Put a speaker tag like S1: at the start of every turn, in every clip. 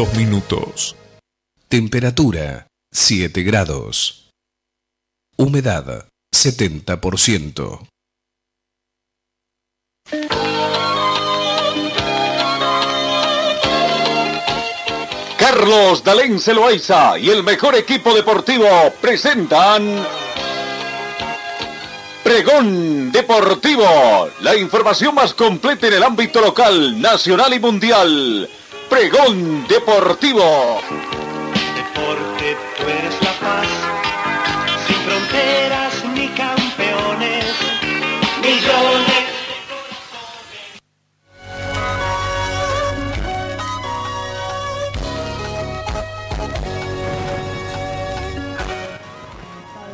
S1: dos minutos. Temperatura 7 grados. Humedad 70%.
S2: Carlos Dalén Celoaiza y el mejor equipo deportivo presentan Pregón Deportivo, la información más completa en el ámbito local, nacional y mundial. Pregón Deportivo.
S3: Deporte, tú eres la paz, sin fronteras ni campeones, millones.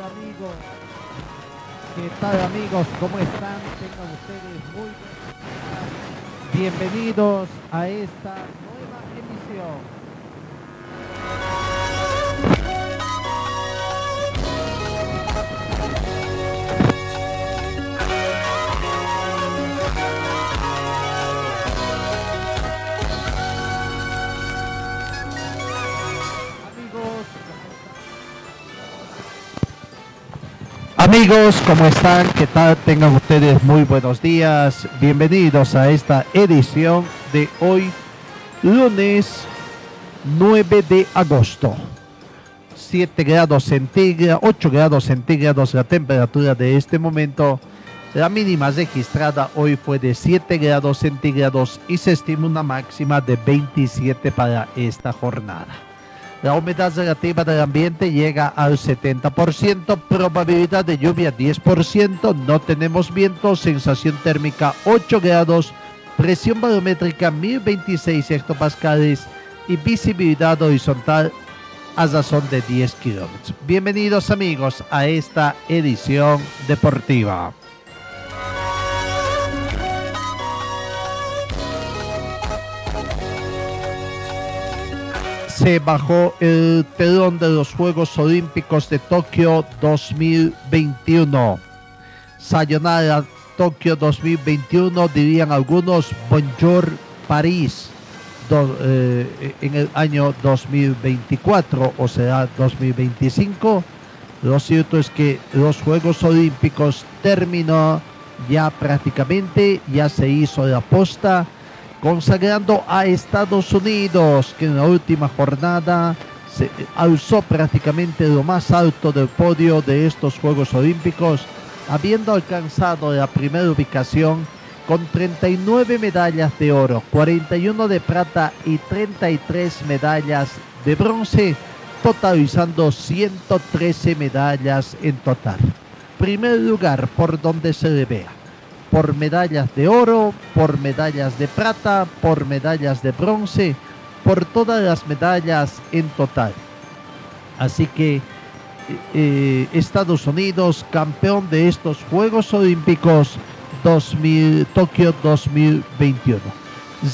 S4: amigos? ¿Qué tal amigos? ¿Cómo están? Tengan ustedes muy. Bienvenidos a esta. Amigos, ¿cómo están? ¿Qué tal? Tengan ustedes muy buenos días. Bienvenidos a esta edición de hoy, lunes 9 de agosto. 7 grados centígrados, 8 grados centígrados la temperatura de este momento. La mínima registrada hoy fue de 7 grados centígrados y se estima una máxima de 27 para esta jornada. La humedad relativa del ambiente llega al 70%, probabilidad de lluvia 10%, no tenemos viento, sensación térmica 8 grados, presión barométrica 1026 hectopascales y visibilidad horizontal a razón de 10 kilómetros. Bienvenidos amigos a esta edición deportiva. se bajó el telón de los Juegos Olímpicos de Tokio 2021. Sayonara Tokio 2021, dirían algunos, Bonjour París eh, en el año 2024 o será 2025. Lo cierto es que los Juegos Olímpicos terminó ya prácticamente, ya se hizo la posta consagrando a Estados Unidos, que en la última jornada se alzó prácticamente lo más alto del podio de estos Juegos Olímpicos, habiendo alcanzado la primera ubicación con 39 medallas de oro, 41 de plata y 33 medallas de bronce, totalizando 113 medallas en total. Primer lugar por donde se le vea por medallas de oro, por medallas de plata, por medallas de bronce, por todas las medallas en total. Así que eh, Estados Unidos, campeón de estos Juegos Olímpicos 2000, Tokio 2021.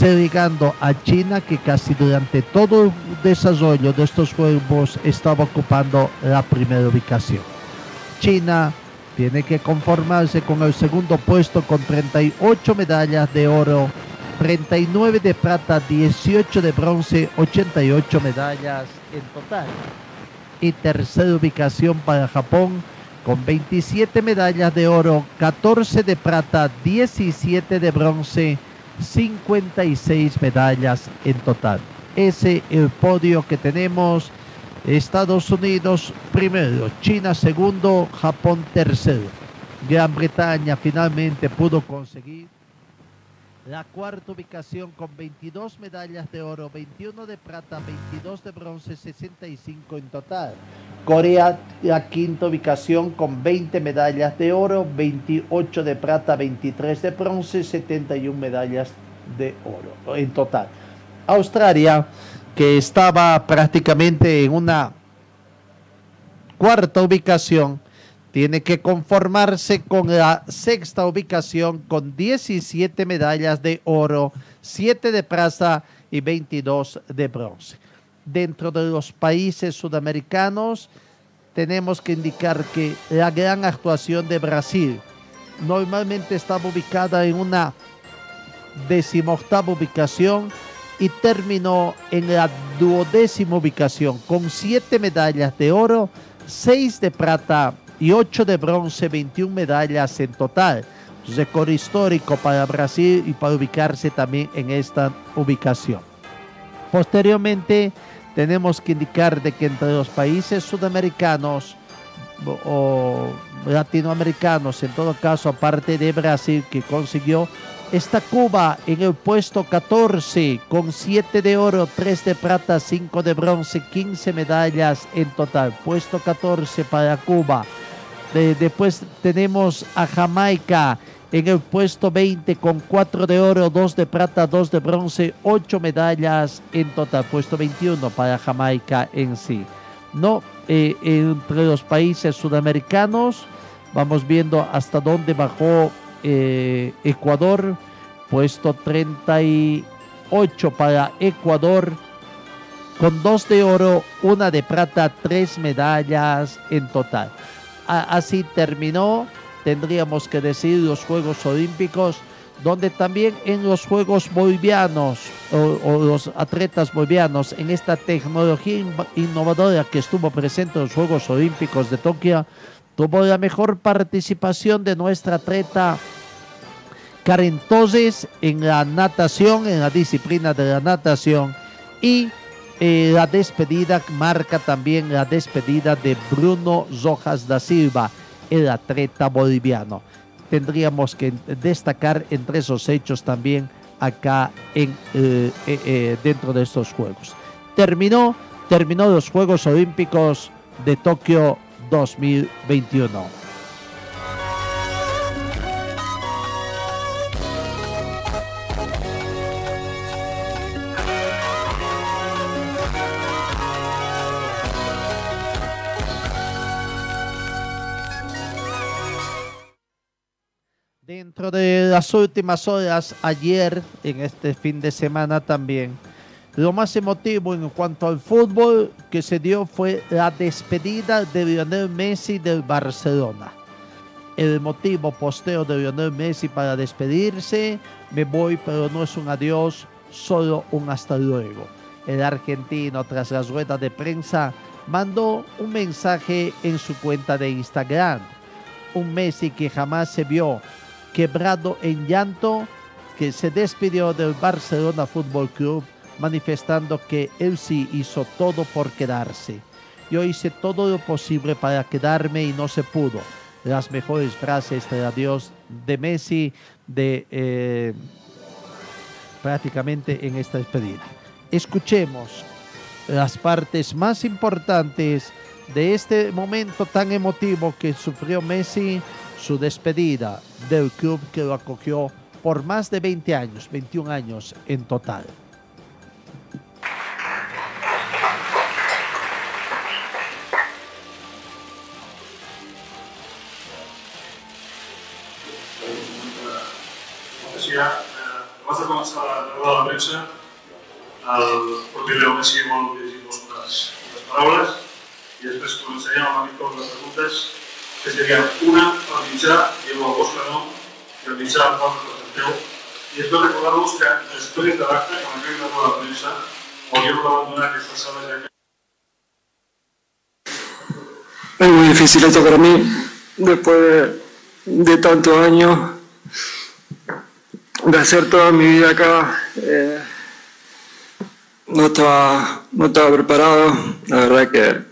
S4: Relegando a China que casi durante todo el desarrollo de estos Juegos estaba ocupando la primera ubicación. China tiene que conformarse con el segundo puesto con 38 medallas de oro, 39 de plata, 18 de bronce, 88 medallas en total. Y tercera ubicación para Japón con 27 medallas de oro, 14 de plata, 17 de bronce, 56 medallas en total. Ese es el podio que tenemos Estados Unidos primero, China segundo, Japón tercero. Gran Bretaña finalmente pudo conseguir la cuarta ubicación con 22 medallas de oro, 21 de plata, 22 de bronce, 65 en total. Corea la quinta ubicación con 20 medallas de oro, 28 de plata, 23 de bronce, 71 medallas de oro en total. Australia que estaba prácticamente en una cuarta ubicación, tiene que conformarse con la sexta ubicación con 17 medallas de oro, 7 de plata y 22 de bronce. Dentro de los países sudamericanos tenemos que indicar que la gran actuación de Brasil normalmente estaba ubicada en una decimoctava ubicación y terminó en la duodécima ubicación con siete medallas de oro, seis de plata y ocho de bronce, 21 medallas en total. Récord histórico para Brasil y para ubicarse también en esta ubicación. Posteriormente, tenemos que indicar de que entre los países sudamericanos o latinoamericanos, en todo caso, aparte de Brasil, que consiguió, está Cuba en el puesto 14 con 7 de oro, 3 de plata, 5 de bronce, 15 medallas en total. Puesto 14 para Cuba. Después tenemos a Jamaica en el puesto 20 con 4 de oro, 2 de plata, 2 de bronce, 8 medallas en total. Puesto 21 para Jamaica en sí. No, eh, entre los países sudamericanos vamos viendo hasta dónde bajó eh, Ecuador. Puesto 38 para Ecuador con 2 de oro, 1 de plata, 3 medallas en total. Así terminó. Tendríamos que decir los Juegos Olímpicos, donde también en los Juegos Bolivianos o, los atletas bolivianos, en esta tecnología innovadora que estuvo presente en los Juegos Olímpicos de Tokio, tuvo la mejor participación de nuestra atleta Karen Toses en la natación, en la disciplina de la natación y eh, la despedida marca también la despedida de Bruno Rojas da Silva el atleta boliviano. Tendríamos que destacar entre esos hechos también acá en, eh, eh, dentro de estos Juegos. Terminó, terminó los Juegos Olímpicos de Tokio 2021. Dentro de las últimas horas, ayer, en este fin de semana también, lo más emotivo en cuanto al fútbol que se dio fue la despedida de Lionel Messi del Barcelona. El motivo posteo de Lionel Messi para despedirse, me voy pero no es un adiós, solo un hasta luego. El argentino tras la rueda de prensa mandó un mensaje en su cuenta de Instagram. Un Messi que jamás se vio quebrado en llanto, que se despidió del Barcelona Fútbol Club manifestando que él sí hizo todo por quedarse. Yo hice todo lo posible para quedarme y no se pudo. Las mejores frases de adiós de Messi de eh, prácticamente en esta despedida. Escuchemos las partes más importantes de este momento tan emotivo que sufrió Messi su despedida del club que lo acogió por más de 20 años, 21 años en total.
S5: Començar la roda de premsa, el propi Leo Messi vol unes paraules i després començaríem amb que serían una para el vostre nom i el mitjà al qual representeu i després recordar-vos que després de l'acte, quan acabi la roda de premsa, hauríeu d'abandonar aquesta sala ja que
S6: Es muy difícil esto para mí, después de, de tantos años de hacer toda mi vida acá. Eh, no, estaba, no estaba preparado, la verdad que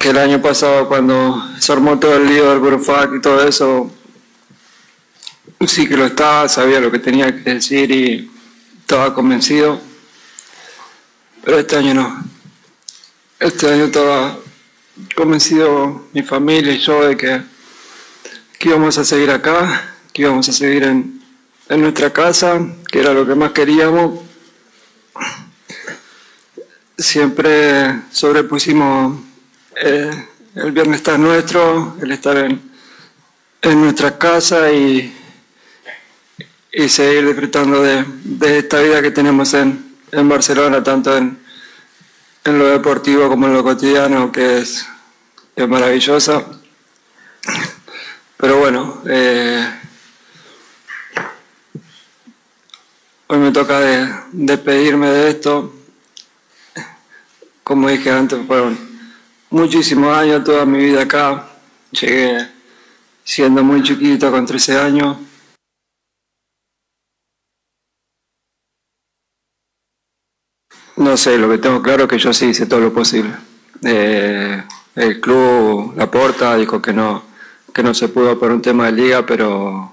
S6: que el año pasado cuando se armó todo el lío del Burofac y todo eso, sí que lo estaba, sabía lo que tenía que decir y estaba convencido, pero este año no. Este año estaba convencido mi familia y yo de que, que íbamos a seguir acá, que íbamos a seguir en, en nuestra casa, que era lo que más queríamos. Siempre sobrepusimos eh, el bienestar nuestro, el estar en, en nuestra casa y, y seguir disfrutando de, de, esta vida que tenemos en, en Barcelona, tanto en, en, lo deportivo como en lo cotidiano, que es, es maravillosa. Pero bueno, eh, hoy me toca despedirme de esto. Como dije antes, fueron muchísimos años, toda mi vida acá. Llegué siendo muy chiquito, con 13 años. No sé, lo que tengo claro es que yo sí hice todo lo posible. Eh, el club, la porta, dijo que no, que no se pudo por un tema de liga, pero,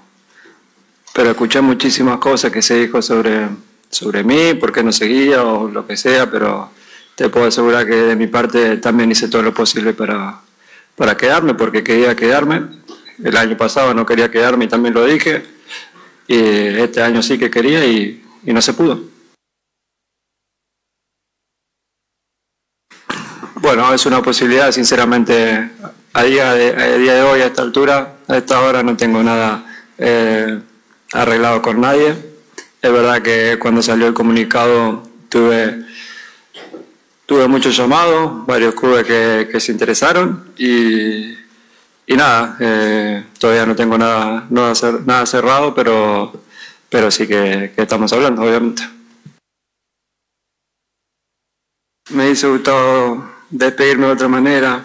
S6: pero escuché muchísimas cosas que se dijo sobre, sobre mí, por qué no seguía o lo que sea, pero te puedo asegurar que de mi parte también hice todo lo posible para, para quedarme, porque quería quedarme. El año pasado no quería quedarme y también lo dije. Y este año sí que quería y no se pudo. Bueno, es una posibilidad, sinceramente, a día de, día de hoy, a esta altura, a esta hora, no tengo nada eh, arreglado con nadie. Es verdad que cuando salió el comunicado tuve, tuve muchos llamados, varios clubes que, se interesaron y, nada, eh, todavía no tengo nada, nada cerrado, pero, pero sí que, que estamos hablando, obviamente. Me hizo gustado despedirme de otra manera.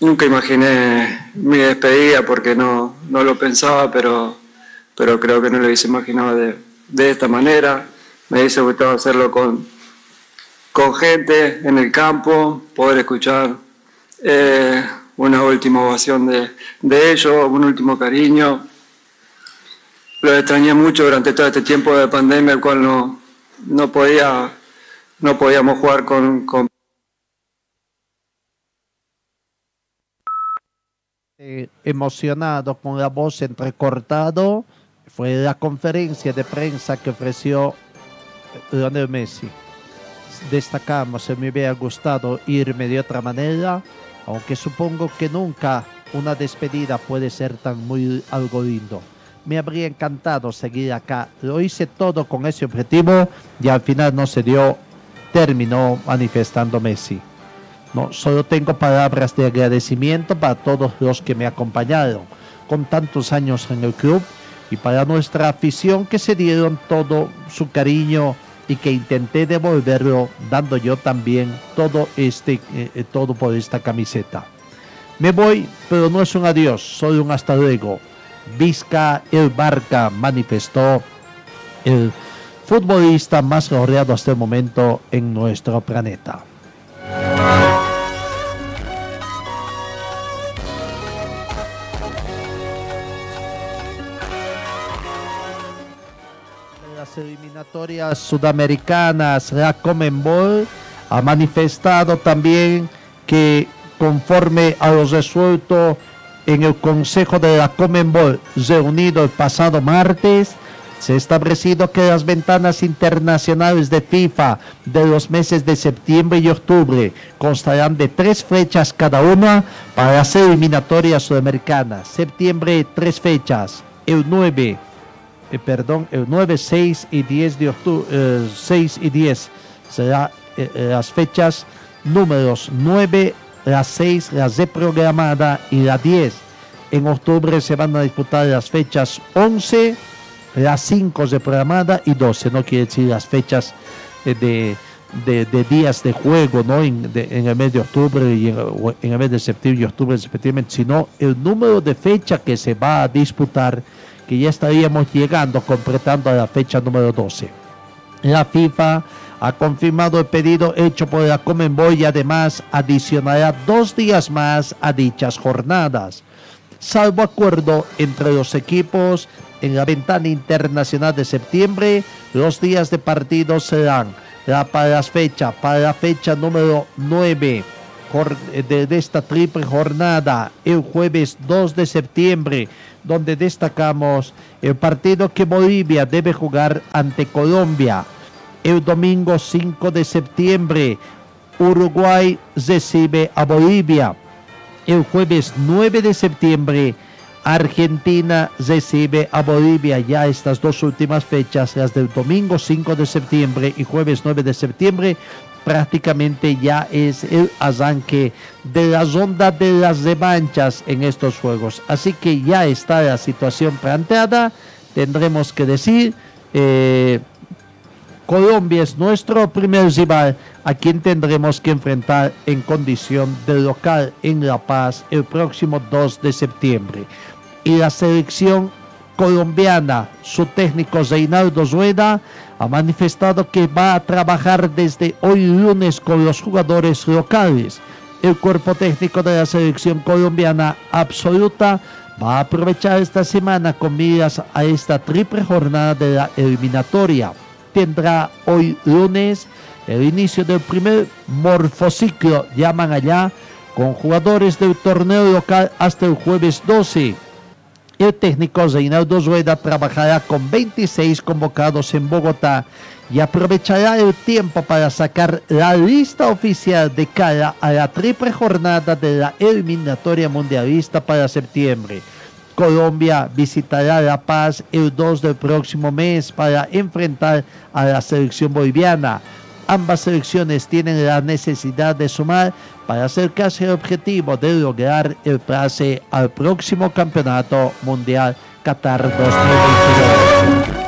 S6: Nunca imaginé mi despedida porque no, no lo pensaba, pero, pero creo que no lo hubiese imaginado de, de esta manera. Me hubiese gustado hacerlo con, con gente en el campo, poder escuchar eh, una última ovación de, de ellos, un último cariño. Lo extrañé mucho durante todo este tiempo de pandemia, el cual no, no podía no podíamos jugar con,
S4: eh, emocionado con la voz entrecortado fue la conferencia de prensa que ofreció Lionel Messi. Destacamos, me hubiera gustado irme de otra manera, aunque supongo que nunca una despedida puede ser tan muy algo lindo me habría encantado seguir acá. Lo hice todo con ese objetivo y al final no se dio terminó manifestando Messi. No, solo tengo palabras de agradecimiento para todos los que me acompañaron con tantos años en el club y para nuestra afición que se dieron todo su cariño y que intenté devolverlo dando yo también todo este eh, eh, todo por esta camiseta. Me voy, pero no es un adiós, solo un hasta luego. Vizca el Barca manifestó el futbolista más laureado hasta el momento en nuestro planeta. Eliminatorias sudamericanas, la Comenbol ha manifestado también que conforme a los resuelto en el Consejo de la Comenbol reunido el pasado martes, se ha establecido que las ventanas internacionales de FIFA de los meses de septiembre y octubre constarán de tres fechas cada una para las eliminatorias sudamericanas. Septiembre, tres fechas. El 9, eh, perdón, el 9, 6 y 10 de octubre, 6 eh, y 10 serán eh, las fechas números 9, la 6, la reprogramada y la 10. En octubre se van a disputar las fechas 11, las 5 de programada y 12, no quiere decir las fechas eh, de, de, días de juego ¿no? En, en, el mes de octubre y en, el mes de septiembre y octubre respectivamente, sino el número de fecha que se va a disputar, que ya estaríamos llegando, completando la fecha número 12. La FIFA ha confirmado el pedido hecho por la Comenboy y además adicionará dos días más a dichas jornadas salvo acuerdo entre los equipos en la ventana internacional de septiembre. Los días de partido serán la, para las fechas, para la fecha número 9 de, de, esta triple jornada, el jueves 2 de septiembre, donde destacamos el partido que Bolivia debe jugar ante Colombia. El domingo 5 de septiembre, Uruguay recibe a Bolivia. El jueves 9 de septiembre, Argentina recibe a Bolivia ya estas dos últimas fechas, las del domingo 5 de septiembre y jueves 9 de septiembre, prácticamente ya es el arranque de la ronda de las revanchas en estos juegos. Así que ya está la situación planteada tendremos que decir. Eh, Colombia es nuestro primer rival a quien tendremos que enfrentar en condición de local en La Paz el próximo 2 de septiembre. Y la selección colombiana, su técnico Reinaldo Rueda, ha manifestado que va a trabajar desde hoy lunes con los jugadores locales. El cuerpo técnico de la selección colombiana absoluta va a aprovechar esta semana con miras a esta triple jornada de la eliminatoria. Tendrá hoy lunes el inicio del primer morfociclo, llaman allá, con jugadores del torneo local hasta el jueves 12. El técnico Reinaldo Rueda trabajará con 26 convocados en Bogotá y aprovechará el tiempo para sacar la lista oficial de cara a la triple jornada de la eliminatoria mundialista para septiembre. Colombia visitará La Paz el 2 del próximo mes para enfrentar a la selección boliviana. Ambas selecciones tienen la necesidad de sumar para acercarse al objetivo de lograr el pase al próximo Campeonato Mundial Qatar 2022.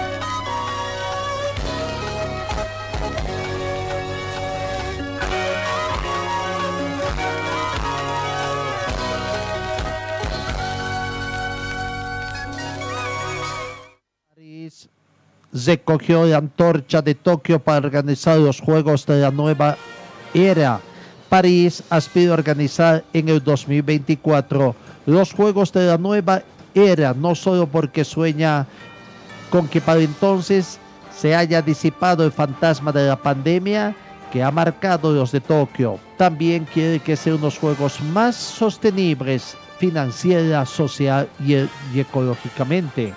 S4: recogió la antorcha de Tokio para organizar los Juegos de la Nueva Era. París aspira a organizar en el 2024 los Juegos de la Nueva Era, no solo porque sueña con que para entonces se haya disipado el fantasma de la pandemia que ha marcado los de Tokio. También quiere que sean unos juegos más sostenibles financiera, social y, y ecológicamente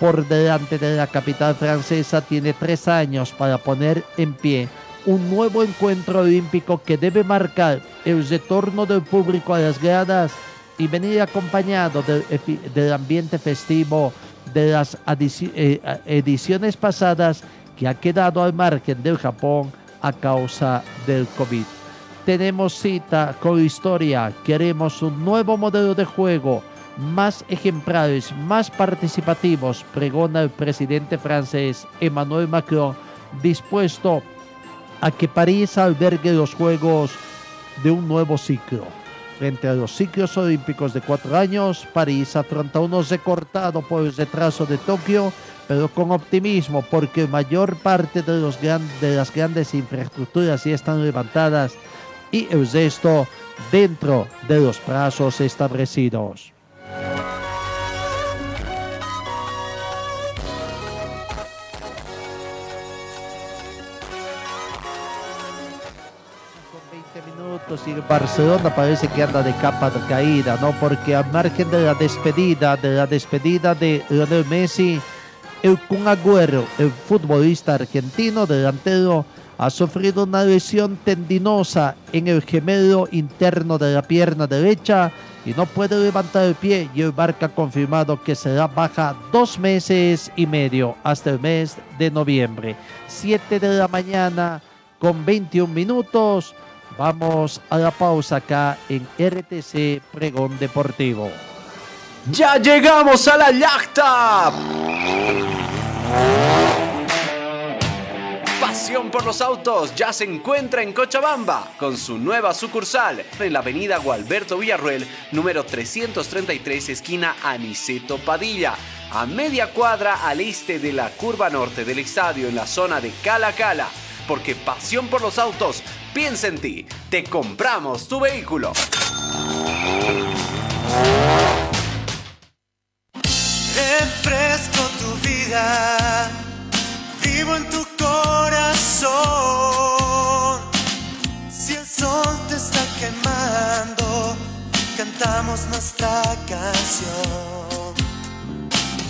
S4: por delante de la capital francesa tiene tres años para poner en pie un nuevo encuentro olímpico que debe marcar el retorno del público a las gradas y venir acompañado del, ambiente festivo de las eh, ediciones pasadas que ha quedado al margen del Japón a causa del COVID. Tenemos cita con historia, queremos un nuevo modelo de juego más ejemplares, más participativos, pregona el presidente francés Emmanuel Macron, dispuesto a que París albergue los Juegos de un nuevo ciclo. Frente a los ciclos olímpicos de cuatro años, París afronta uno recortado por el retraso de Tokio, pero con optimismo porque mayor parte de las grandes infraestructuras ya están levantadas y el resto dentro de los plazos establecidos. Y el Barcelona parece que anda de capa de caída, ¿no? Porque al margen de la despedida, de la despedida de Lionel Messi, el Kun Agüero, el futbolista argentino delantero, ha sufrido una lesión tendinosa en el gemelo interno de la pierna derecha y no puede levantar el pie y el Barca ha confirmado que será baja dos meses y medio hasta el mes de noviembre. 7 de la mañana con 21 minutos. Vamos a la pausa acá en RTC Pregón Deportivo.
S7: ¡Ya llegamos a la yachta! Pasión por los autos ya se encuentra en Cochabamba con su nueva sucursal en la avenida Gualberto Villarruel, número 333, esquina Aniceto Padilla, a media cuadra al este de la curva norte del estadio en la zona de Cala Cala porque pasión por los autos piensa en ti. Te compramos tu vehículo.
S3: Refresco tu vida, vivo en tu corazón. Si el sol te está quemando, cantamos nuestra canción.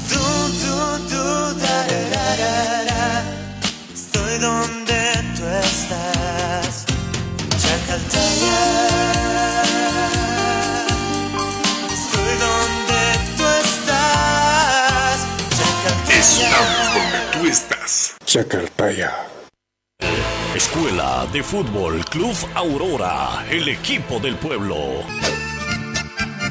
S3: Du, du, du, da, estás, Chacaltaya. Estoy donde tú estás, Chacaltaya.
S8: Estamos donde tú estás, Chacaltaya.
S9: Escuela de Fútbol Club Aurora, el equipo del pueblo.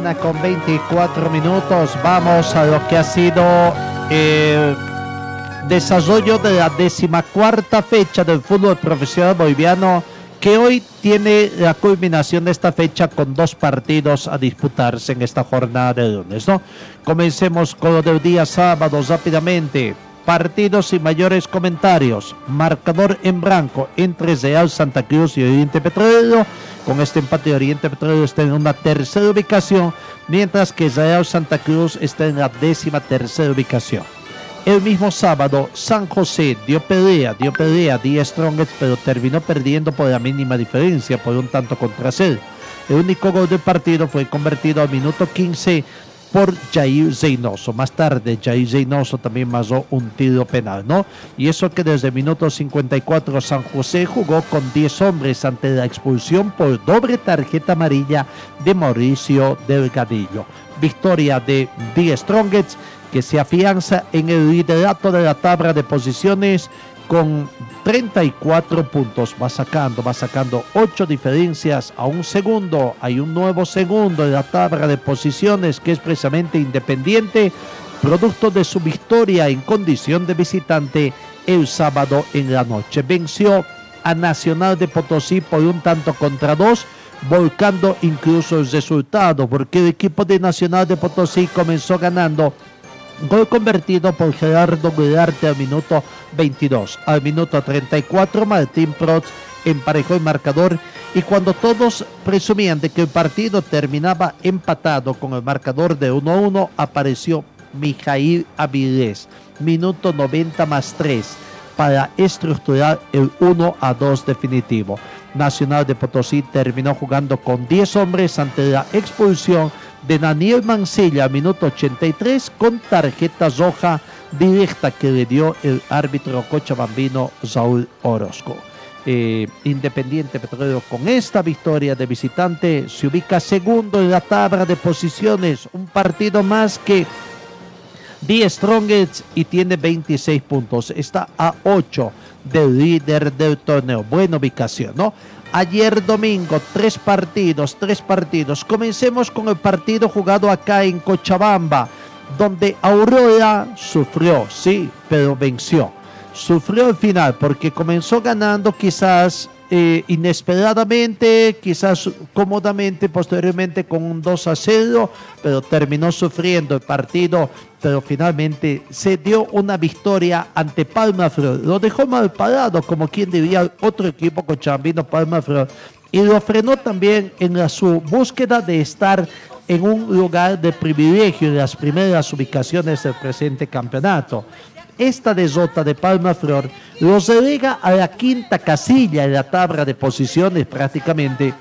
S4: Con 24 minutos. Vamos a lo que ha sido el desarrollo de la decimacuarta fecha del fútbol profesional boliviano que hoy tiene la culminación de esta fecha con dos partidos a disputarse en esta jornada de lunes, ¿no? Comencemos con lo del día sábado rápidamente. Partidos sin mayores comentarios. Marcador en blanco entre Real Santa Cruz y Oriente Petrolero. Con este empate Oriente Petrolero está en una tercera ubicación, mientras que Real Santa Cruz está en la décima tercera ubicación. El mismo sábado, San José dio pelea, dio pelea a Die Strongest, pero terminó perdiendo por la mínima diferencia, por un tanto contra cero. El único gol del partido fue convertido al minuto 15 por Jair Zeynoso. Más tarde, Jair Zeynoso también masó un tiro penal, ¿no? Y eso que desde minuto 54 San José jugó con 10 hombres ante la expulsión por doble tarjeta amarilla de Mauricio Delgadillo. Victoria de The Strongest que se afianza en el liderato de la tabla de posiciones con 34 puntos. Va sacando, va sacando 8 diferencias a un segundo. Hay un nuevo segundo en la tabla de posiciones que es precisamente independiente, producto de su victoria en condición de visitante el sábado en la noche. Venció a Nacional de Potosí por un tanto contra dos volcando incluso el resultado, porque el equipo de Nacional de Potosí comenzó ganando Gol convertido por Gerardo Guidarte al minuto 22. Al minuto 34, Martín Protz emparejó el marcador y cuando todos presumían de que el partido terminaba empatado con el marcador de 1-1, apareció Mijail Avilés, minuto 90 más 3, para estructurar el 1 a 2 definitivo. Nacional de Potosí terminó jugando con 10 hombres ante la expulsión de Daniel Mancilla, minuto 83, con tarjeta roja directa que le dio el árbitro cochabambino Saúl Orozco. Eh, Independiente Petrolero con esta victoria de visitante se ubica segundo en la tabla de posiciones, un partido más que The Strongest y tiene 26 puntos, está a 8 del líder del torneo, buena ubicación, ¿no? Ayer domingo, tres partidos, tres partidos. Comencemos con el partido jugado acá en Cochabamba, donde Aurora sufrió, sí, pero venció. Sufrió al final porque comenzó ganando quizás eh, inesperadamente, quizás cómodamente, posteriormente con un 2 a 0, pero terminó sufriendo el partido, pero finalmente se dio una victoria ante Palma Flor. Lo dejó mal parado, como quien diría otro equipo con Chambino Palma Flor, y lo frenó también en la, su búsqueda de estar en un lugar de privilegio en las primeras ubicaciones del presente campeonato esta desota de Palma Flor los relega a la quinta casilla en la tabla de posiciones prácticamente.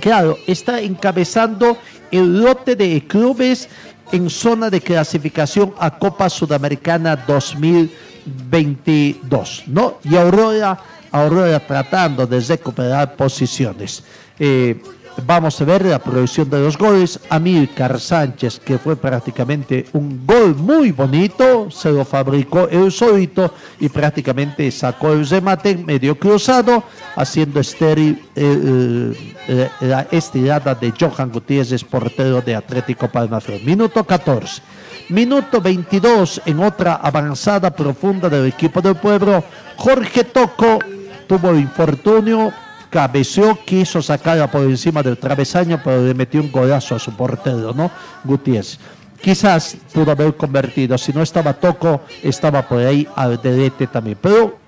S4: Claro, está encabezando el lote de clubes en zona de clasificación a Copa Sudamericana 2022, ¿no? Y Aurora, Aurora tratando de recuperar posiciones. Eh, vamos a ver la producción de los goles. Amílcar Sánchez, que fue prácticamente un gol muy bonito, se lo fabricó el solito y prácticamente sacó el remate medio cruzado, haciendo estéril eh, eh, la estirada de Johan Gutiérrez, portero de Atlético Palmaflor. Minuto 14. Minuto 22 en otra avanzada profunda del equipo del pueblo. Jorge Toco tuvo infortunio, cabeceó, quiso sacarla por encima del travesaño, pero le metió un golazo a su portero, ¿no? Gutiérrez. Quizás pudo haber convertido, si no estaba Toco, estaba por ahí al también. Pero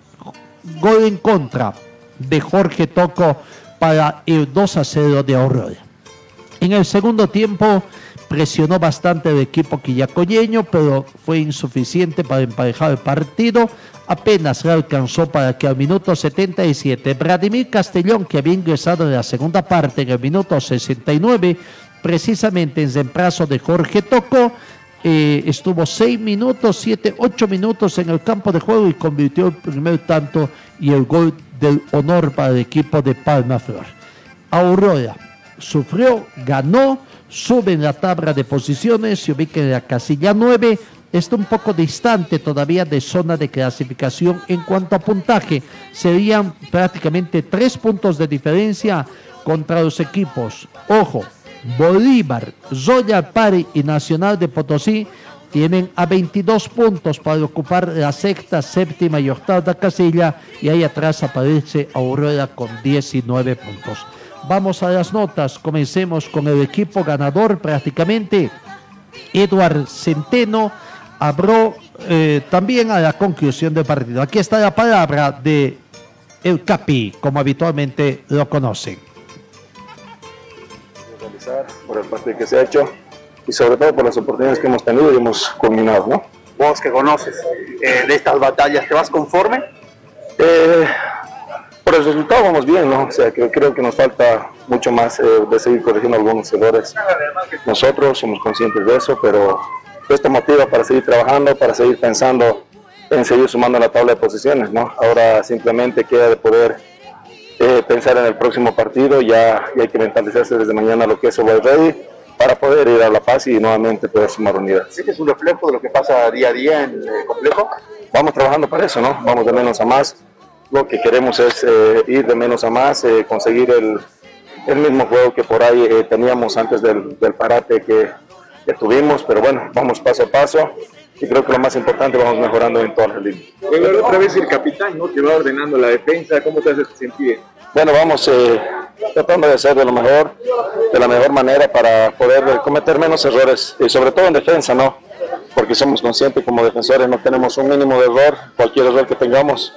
S4: gol en contra de Jorge Toco para el 2 a 0 de Aurora. En el segundo tiempo presionó bastante el equipo quillacoyeño, pero fue insuficiente para emparejar el partido. Apenas le alcanzó para que al minuto 77 Vladimir Castellón, que había ingresado en la segunda parte en el minuto 69, precisamente en reemplazo de Jorge Toco, eh, estuvo seis minutos, siete, ocho minutos en el campo de juego y convirtió el primer tanto y el gol del honor para el equipo de Palma Flor. Aurora sufrió, ganó, sube en la tabla de posiciones, se ubica en la casilla 9, está un poco distante todavía de zona de clasificación en cuanto a puntaje. Serían prácticamente tres puntos de diferencia contra los equipos. Ojo, Bolívar, Zoya Pari y Nacional de Potosí tienen a 22 puntos para ocupar la sexta, séptima y octava casilla y ahí atrás aparece Aurora con 19 puntos. Vamos a las notas, comencemos con el equipo ganador prácticamente. Eduard Centeno abrió eh, también a la conclusión del partido. Aquí está la palabra de el Capi, como habitualmente lo conocen
S10: por el partido que se ha hecho y sobre todo por las oportunidades que hemos tenido y hemos culminado. ¿no?
S11: Vos que conoces eh, de estas batallas, ¿te vas conforme?
S10: Eh, por el resultado vamos bien, ¿no? O sea, que creo que nos falta mucho más eh, de seguir corrigiendo algunos errores. Nosotros somos conscientes de eso, pero esto motiva para seguir trabajando, para seguir pensando en seguir sumando la tabla de posiciones, ¿no? Ahora simplemente queda de poder eh, pensar en el próximo partido, ya, hay que mentalizarse desde mañana lo que es el Ready para poder ir a La Paz y nuevamente poder sumar unidades.
S11: ¿Este es un reflejo de lo que pasa día a día en el complejo?
S10: Vamos trabajando para eso, ¿no? Vamos de menos a más. Lo que queremos es eh, ir de menos a más, eh, conseguir el, el, mismo juego que por ahí teníamos antes del, del parate que, que tuvimos, pero bueno, vamos paso a paso y creo que lo más importante vamos mejorando en todas las líneas.
S11: Bueno, otra vez el capitán, ¿no? Que va ordenando la defensa, ¿cómo te hace sentir?
S10: Bueno, vamos eh, tratando de hacer de lo mejor, de la mejor manera para poder cometer menos errores, y sobre todo en defensa, ¿no? Porque somos conscientes como defensores, no tenemos un mínimo de error, cualquier error que tengamos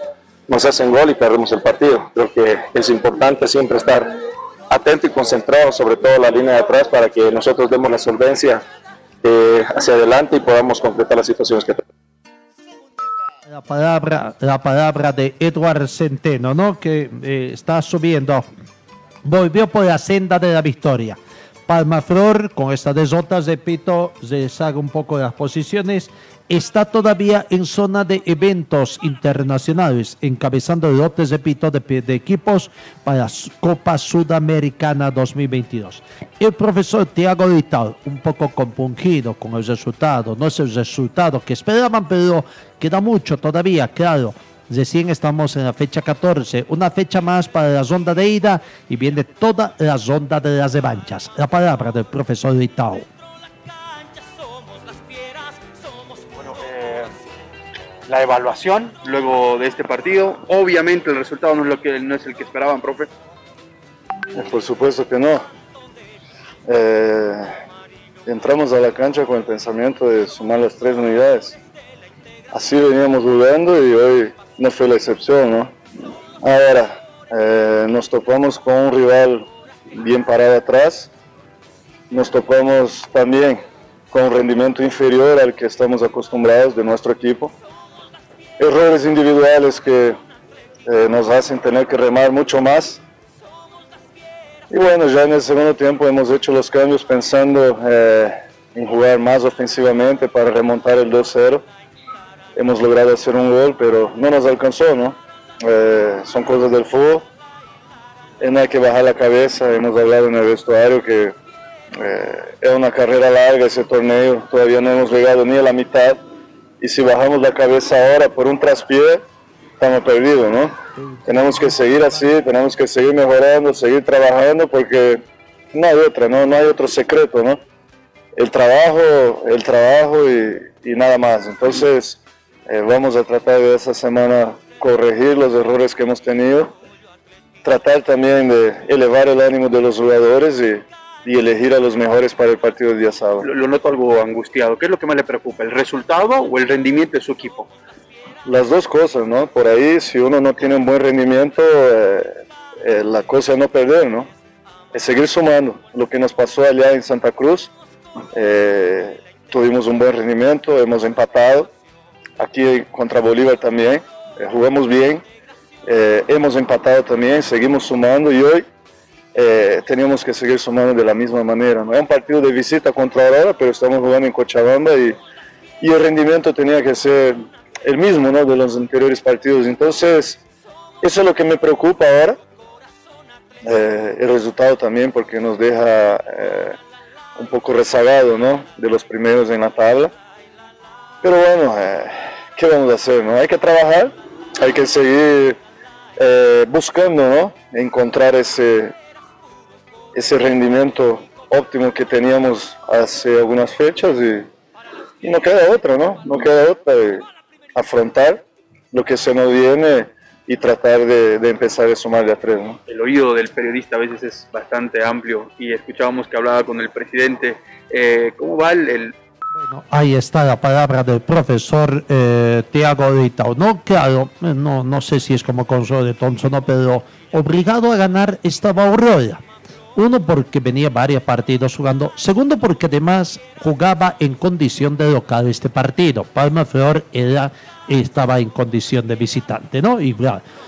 S10: nos hacen gol y perdemos el partido. Creo que es importante siempre estar atento y concentrado, sobre todo la línea de atrás, para que nosotros demos la solvencia eh, hacia adelante y podamos concretar las situaciones que tenemos.
S4: La palabra, la palabra de Edward Centeno, ¿no? Que eh, está subiendo, volvió por la senda de la victoria. Palmaflor, con esta desota, repito, se saca un poco las posiciones está todavía en zona de eventos internacionales, encabezando lotes, repito, de, de equipos para Copa Sudamericana 2022. El profesor Tiago Vital, un poco compungido con el resultado, no es el resultado que esperaban, pero queda mucho todavía, claro. Recién estamos en la fecha 14, una fecha más para la ronda de ida y viene toda la ronda de las revanchas. La palabra del profesor Vital.
S11: La evaluación luego de este partido. Obviamente el resultado no es, lo que, no es el que esperaban, profe.
S10: Por supuesto que no. Eh, entramos a la cancha con el pensamiento de sumar las tres unidades. Así veníamos jugando y hoy no fue la excepción, ¿no? Ahora, eh, nos topamos con un rival bien parado atrás. Nos topamos también con un rendimiento inferior al que estamos acostumbrados de nuestro equipo errores individuales que eh, nos hacen tener que remar mucho más. Y bueno, ya en el segundo tiempo hemos hecho los cambios pensando eh, en jugar más ofensivamente para remontar el 2-0. Hemos logrado hacer un gol, pero no nos alcanzó, ¿no? Eh, son cosas del fútbol. no hay que bajar la cabeza. Hemos hablado en el vestuario que eh, es una carrera larga ese torneo, todavía no hemos llegado ni a la mitad. Y si bajamos la cabeza ahora por un traspié, estamos perdidos, ¿no? Tenemos que seguir así, tenemos que seguir mejorando, seguir trabajando porque no hay otra, ¿no? No hay otro secreto, ¿no? El trabajo, el trabajo y, y nada más. Entonces, eh, vamos a tratar de esa semana corregir los errores que hemos tenido, tratar también de elevar el ánimo de los jugadores y, y elegir a los mejores para el partido del día sábado.
S11: Lo, lo noto algo angustiado. ¿Qué es lo que más le preocupa? ¿El resultado o el rendimiento de su equipo?
S10: Las dos cosas, ¿no? Por ahí, si uno no tiene un buen rendimiento, eh, eh, la cosa es no perder, ¿no? Es seguir sumando. Lo que nos pasó allá en Santa Cruz, eh, tuvimos un buen rendimiento, hemos empatado. Aquí contra Bolívar también, jugamos bien, hemos empatado también, seguimos sumando y hoy eh, teníamos que seguir sumando de la misma manera. ¿no? Es un partido de visita contra Aurora, pero estamos jugando en Cochabamba y, y el rendimiento tenía que ser el mismo ¿no? de los anteriores partidos. Entonces, eso es lo que me preocupa ahora. Eh, el resultado también porque nos deja eh, un poco rezagado ¿no? de los primeros en la tabla. Pero bueno, eh, ¿qué vamos a hacer? No? Hay que trabajar, hay que seguir eh, buscando ¿no? encontrar ese, ese rendimiento óptimo que teníamos hace algunas fechas y, y no queda otra, ¿no? No queda otra de afrontar lo que se nos viene y tratar de, de empezar a sumar de a tres, ¿no?
S11: El oído del periodista a veces es bastante amplio y escuchábamos que hablaba con el presidente. Eh, ¿Cómo va el, el-
S4: Ahí está la palabra del profesor eh, Tiago Ditao. No, claro, no, no sé si es como Consuelo de Thompson, no, pero obligado a ganar estaba Aurora. Uno, porque venía varios partidos jugando. Segundo, porque además jugaba en condición de local este partido. Palma Flor era, estaba en condición de visitante, ¿no? Y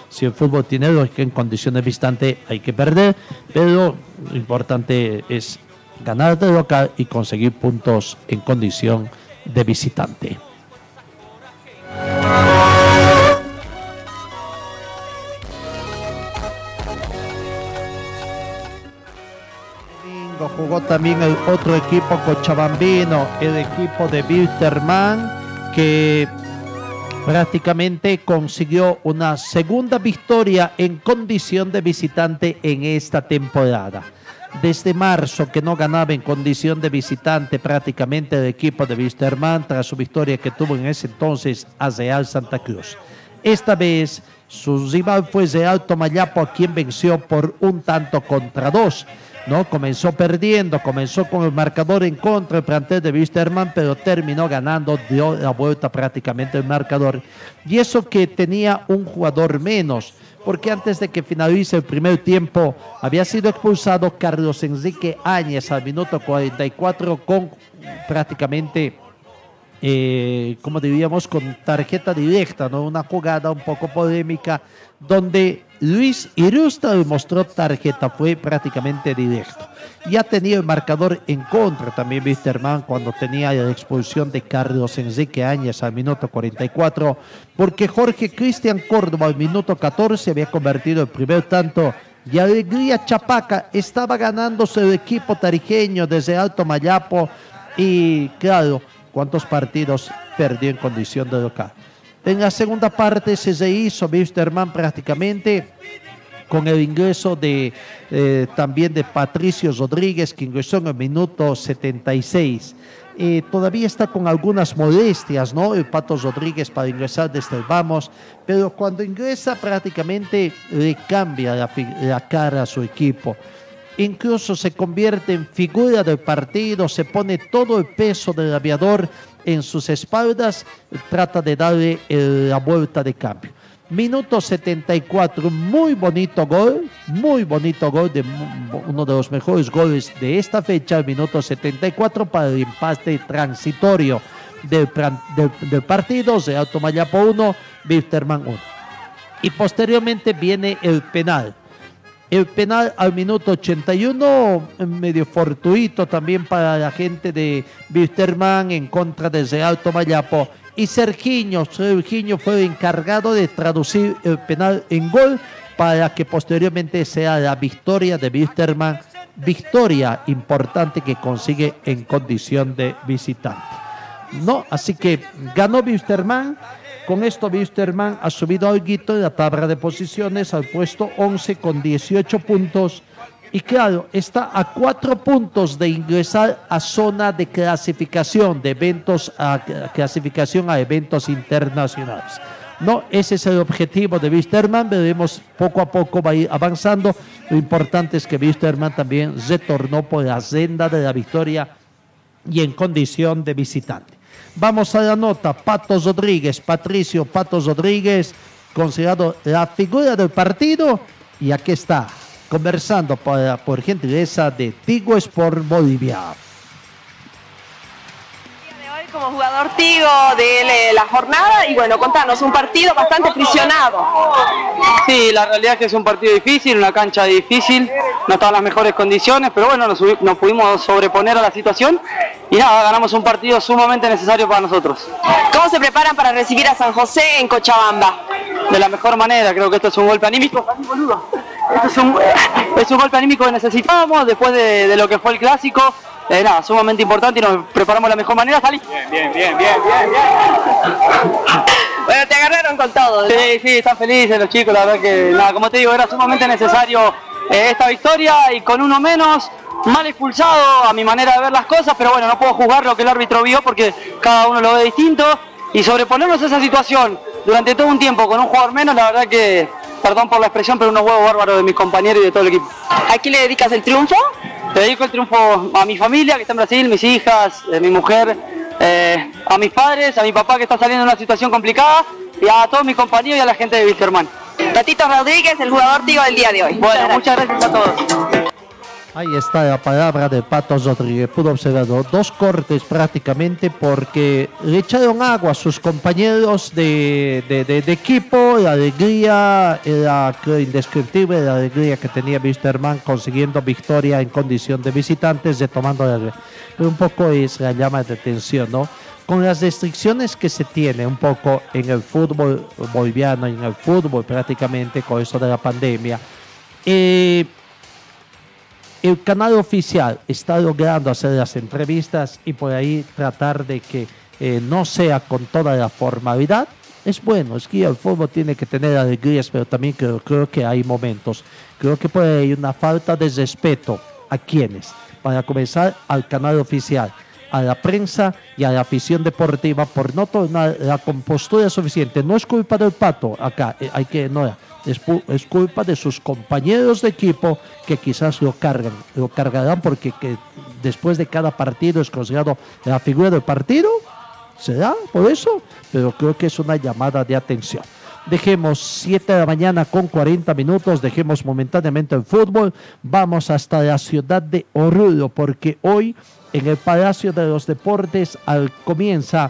S4: si el fútbol tiene lógica, en condición de visitante hay que perder, pero lo importante es ganar de local y conseguir puntos en condición de visitante. Jugó también el otro equipo cochabambino, el equipo de Wilterman, que prácticamente consiguió una segunda victoria en condición de visitante en esta temporada. Desde marzo que no ganaba en condición de visitante prácticamente el equipo de Wisterman tras su victoria que tuvo en ese entonces a Real Santa Cruz. Esta vez su rival fue Real Tomayapo a quien venció por un tanto contra dos. ¿No? Comenzó perdiendo, comenzó con el marcador en contra el plantel de Wisterman, pero terminó ganando, dio la vuelta prácticamente el marcador. Y eso que tenía un jugador menos, porque antes de que finalice el primer tiempo había sido expulsado Carlos Enrique Áñez al minuto 44 con prácticamente, eh, como diríamos, con tarjeta directa, ¿no? una jugada un poco polémica donde Luis Irusta demostró tarjeta, fue prácticamente directo. Ya tenía el marcador en contra también Wisterman cuando tenía la expulsión de Carlos Enrique Áñez al minuto 44, porque Jorge Cristian Córdoba al minuto 14 había convertido el primer tanto y Alegría Chapaca estaba ganándose el equipo tarijeño desde Alto Mayapo y claro, ¿cuántos partidos perdió en condición de local? En la segunda parte se se hizo Wisterman prácticamente con el ingreso de eh, también de Patricio Rodríguez, que ingresó en el minuto 76. Eh, todavía está con algunas molestias, ¿no? El Pato Rodríguez para ingresar desde el Vamos, pero cuando ingresa prácticamente le cambia la cara a su equipo. Incluso se convierte en figura del partido, se pone todo el peso del aviador en sus espaldas, trata de darle eh, la vuelta de cambio. Minuto 74, muy bonito gol, muy bonito gol, de uno de los mejores goles de esta fecha, minuto 74 para el empate transitorio del, del, del partido, Real Tomayapo 1, Wilterman 1. Y posteriormente viene el penal. El penal al minuto 81, medio fortuito también para la gente de Wisterman en contra de Real Tomayapo. Y Sergiño, Sergiño fue encargado de traducir el penal en gol para que posteriormente sea la victoria de Wisterman, victoria importante que consigue en condición de visitante. No, así que ganó Wisterman. Con esto Wisterman ha subido algo en la tabla de posiciones al puesto 11 con 18 puntos. Y claro, está a cuatro puntos de ingresar a zona de clasificación de eventos, a clasificación a eventos internacionales. No, ese es el objetivo de Wisterman. Veremos poco a poco va a ir avanzando. Lo importante es que Wisterman también retornó por la senda de la victoria y en condición de visitante. Vamos a la nota. Patos Rodríguez, Patricio Patos Rodríguez, considerado la figura del partido. Y aquí está, conversando por, por gentileza de Tigo Sport Bolivia
S12: como jugador Tigo de la jornada y bueno, contanos, un partido bastante prisionado.
S13: Sí, la realidad es que es un partido difícil, una cancha difícil, no estaban las mejores condiciones, pero bueno, nos, nos pudimos sobreponer a la situación y nada, ganamos un partido sumamente necesario para nosotros.
S12: ¿Cómo se preparan para recibir a San José en Cochabamba?
S13: De la mejor manera, creo que esto es un golpe anímico. Esto es un, es un golpe anímico que necesitábamos después de, de lo que fue el clásico eh, nada, sumamente importante y nos preparamos de la mejor manera, Salí.
S11: Bien, bien, bien, bien, bien, bien.
S12: bueno, te agarraron con todo.
S13: Sí, sí, están felices los chicos, la verdad que, nada, como te digo, era sumamente necesario eh, esta victoria y con uno menos, mal expulsado a mi manera de ver las cosas, pero bueno, no puedo juzgar lo que el árbitro vio porque cada uno lo ve distinto y sobreponernos a esa situación durante todo un tiempo con un jugador menos, la verdad que, perdón por la expresión, pero unos huevos bárbaros de mis compañeros y de todo el equipo.
S12: ¿A quién le dedicas el triunfo?
S13: Le dedico el triunfo a mi familia que está en Brasil, mis hijas, eh, mi mujer, eh, a mis padres, a mi papá que está saliendo de una situación complicada y a todos mis compañeros y a la gente de Wilstermann.
S12: Tatito Rodríguez, el jugador tío del día de hoy.
S13: Bueno, muchas gracias a todos.
S4: Ahí está la palabra de Patos Rodríguez. Pudo observar dos cortes prácticamente porque le echaron agua a sus compañeros de, equipo. La alegría era indescriptible, la alegría que tenía Wisterman consiguiendo victoria en condición de visitantes, retomando la Pero un poco es la llama de atención, ¿no? Con las restricciones que se tiene un poco en el fútbol boliviano, en el fútbol prácticamente con esto de la pandemia. Eh, el canal oficial está logrando hacer las entrevistas y por ahí tratar de que eh, no sea con toda la formalidad. Es bueno, es que el fútbol tiene que tener alegrías, pero también creo, que hay momentos. Creo que puede haber una falta de respeto a quienes, para comenzar al canal oficial, a la prensa y a la afición deportiva por no tomar la compostura suficiente. No es culpa del pato acá, eh, hay que no es, culpa de sus compañeros de equipo que quizás lo cargan, lo cargarán porque que después de cada partido es considerado la figura del partido. ¿Será por eso? Pero creo que es una llamada de atención. Dejemos 7 de la mañana con 40 minutos, dejemos momentáneamente el fútbol, vamos hasta la ciudad de Oruro porque hoy en el Palacio de los Deportes al, comienza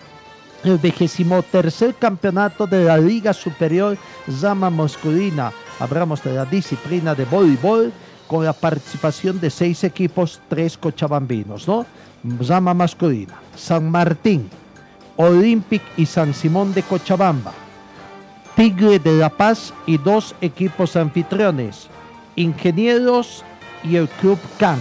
S4: el vigésimo tercer campeonato de la Liga Superior Zama Masculina. Hablamos de la disciplina de voleibol con la participación de seis equipos, tres cochabambinos, ¿no? Zama Masculina, San Martín, Olympic y San Simón de Cochabamba, Tigre de La Paz y dos equipos anfitriones, Ingenieros y el Club CAN.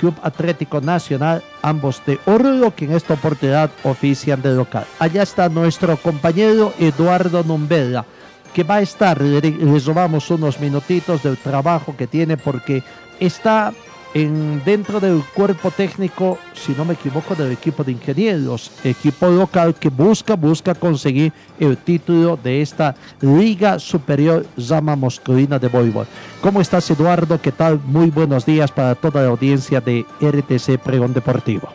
S4: Club Atlético Nacional, ambos de Oruro, que en esta oportunidad ofician de local. Allá está nuestro compañero Eduardo Numbela, que va a estar, le, le robamos unos minutitos del trabajo que tiene porque está en, dentro del cuerpo técnico, si no me equivoco, del equipo de ingenieros, equipo local que busca, busca conseguir el título de esta Liga Superior Zama Moscovina de Voleibol. ¿Cómo estás, Eduardo? ¿Qué tal? Muy buenos días para toda la audiencia de RTC Pregón Deportivo.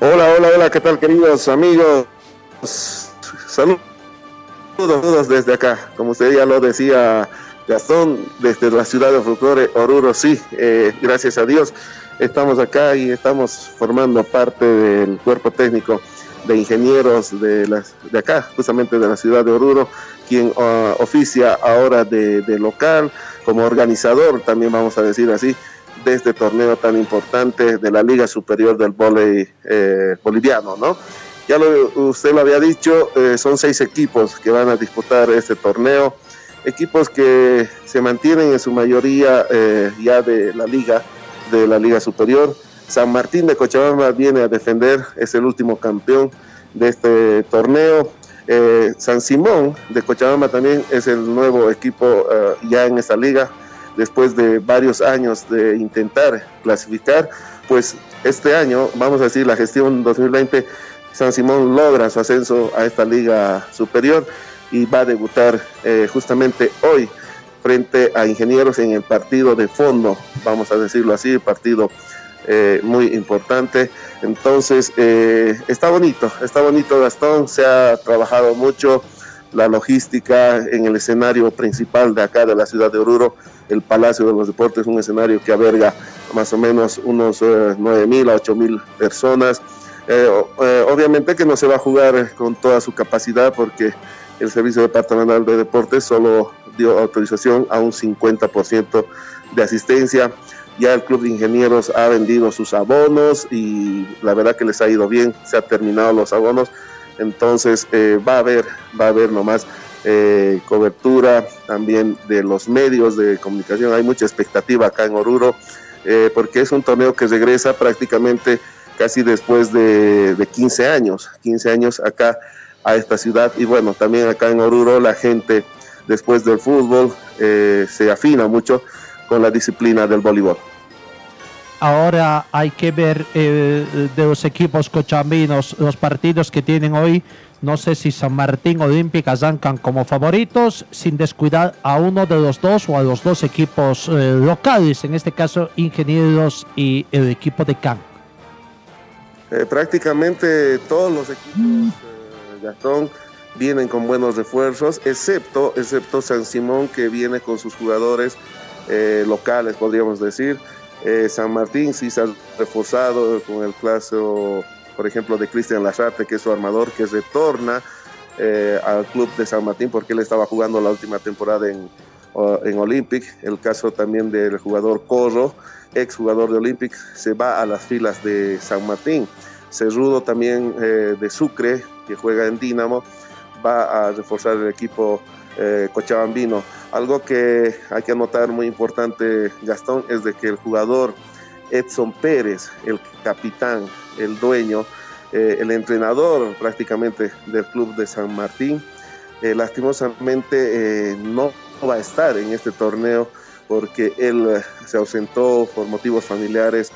S14: Hola, hola, hola, ¿qué tal, queridos amigos? Saludos, saludos desde acá. Como usted ya lo decía, Gastón, desde la ciudad de Oruro, sí, eh, gracias a Dios, estamos acá y estamos formando parte del cuerpo técnico de ingenieros de, de acá, justamente de la ciudad de Oruro, quien ah, oficia ahora de, local, como organizador, también vamos a decir así, de este torneo tan importante de la Liga Superior del Volei eh, Boliviano, ¿no? Ya lo, usted lo había dicho, eh, son seis equipos que van a disputar este torneo equipos que se mantienen en su mayoría eh, ya de la liga, de la liga superior. San Martín de Cochabamba viene a defender, es el último campeón de este torneo. Eh, San Simón de Cochabamba también es el nuevo equipo eh, ya en esta liga, después de varios años de intentar clasificar, pues este año, vamos a decir, la gestión 2020, San Simón logra su ascenso a esta liga superior y va a debutar eh, justamente hoy frente a Ingenieros en el partido de fondo, vamos a decirlo así, partido eh, muy importante. Entonces, eh, está bonito, está bonito Gastón, se ha trabajado mucho la logística en el escenario principal de acá de la ciudad de Oruro, el Palacio de los Deportes, un escenario que alberga más o menos unos eh, nueve mil a ocho mil personas. obviamente que no se va a jugar con toda su capacidad porque el Servicio Departamental de Deportes solo dio autorización a un 50% de asistencia. Ya el Club de Ingenieros ha vendido sus abonos y la verdad que les ha ido bien, se han terminado los abonos, entonces eh, va a haber, va a haber nomás eh, cobertura también de los medios de comunicación, hay mucha expectativa acá en Oruro, eh, porque es un torneo que regresa prácticamente casi después de, de 15 años, 15 años acá a esta ciudad y bueno, también acá en Oruro la gente después del fútbol se afina mucho con la disciplina del voleibol.
S4: Ahora hay que ver eh, de los equipos cochambinos los partidos que tienen hoy. No sé si San Martín Olímpica zancan como favoritos, sin descuidar a uno de los dos o a los dos equipos eh, locales, en este caso Ingenieros y el equipo de CAN.
S14: Eh, prácticamente todos los equipos, Gastón, vienen con buenos refuerzos, excepto, excepto San Simón que viene con sus jugadores eh, locales, podríamos decir. Eh, San Martín sí se ha reforzado con el caso, por ejemplo, de Cristian Lacharte, que es su armador, que retorna eh, al club de San Martín porque él estaba jugando la última temporada en, en Olympic. El caso también del jugador Corro, ex jugador de Olympic, se va a las filas de San Martín. Cerrudo también de Sucre, que juega en Dinamo, va a reforzar el equipo cochabambino. Algo que hay que anotar muy importante, Gastón, es de que el jugador Edson Pérez, el capitán, el dueño, eh, el entrenador prácticamente del club de San Martín, eh, lastimosamente eh, no va a estar en este torneo porque él se ausentó por motivos familiares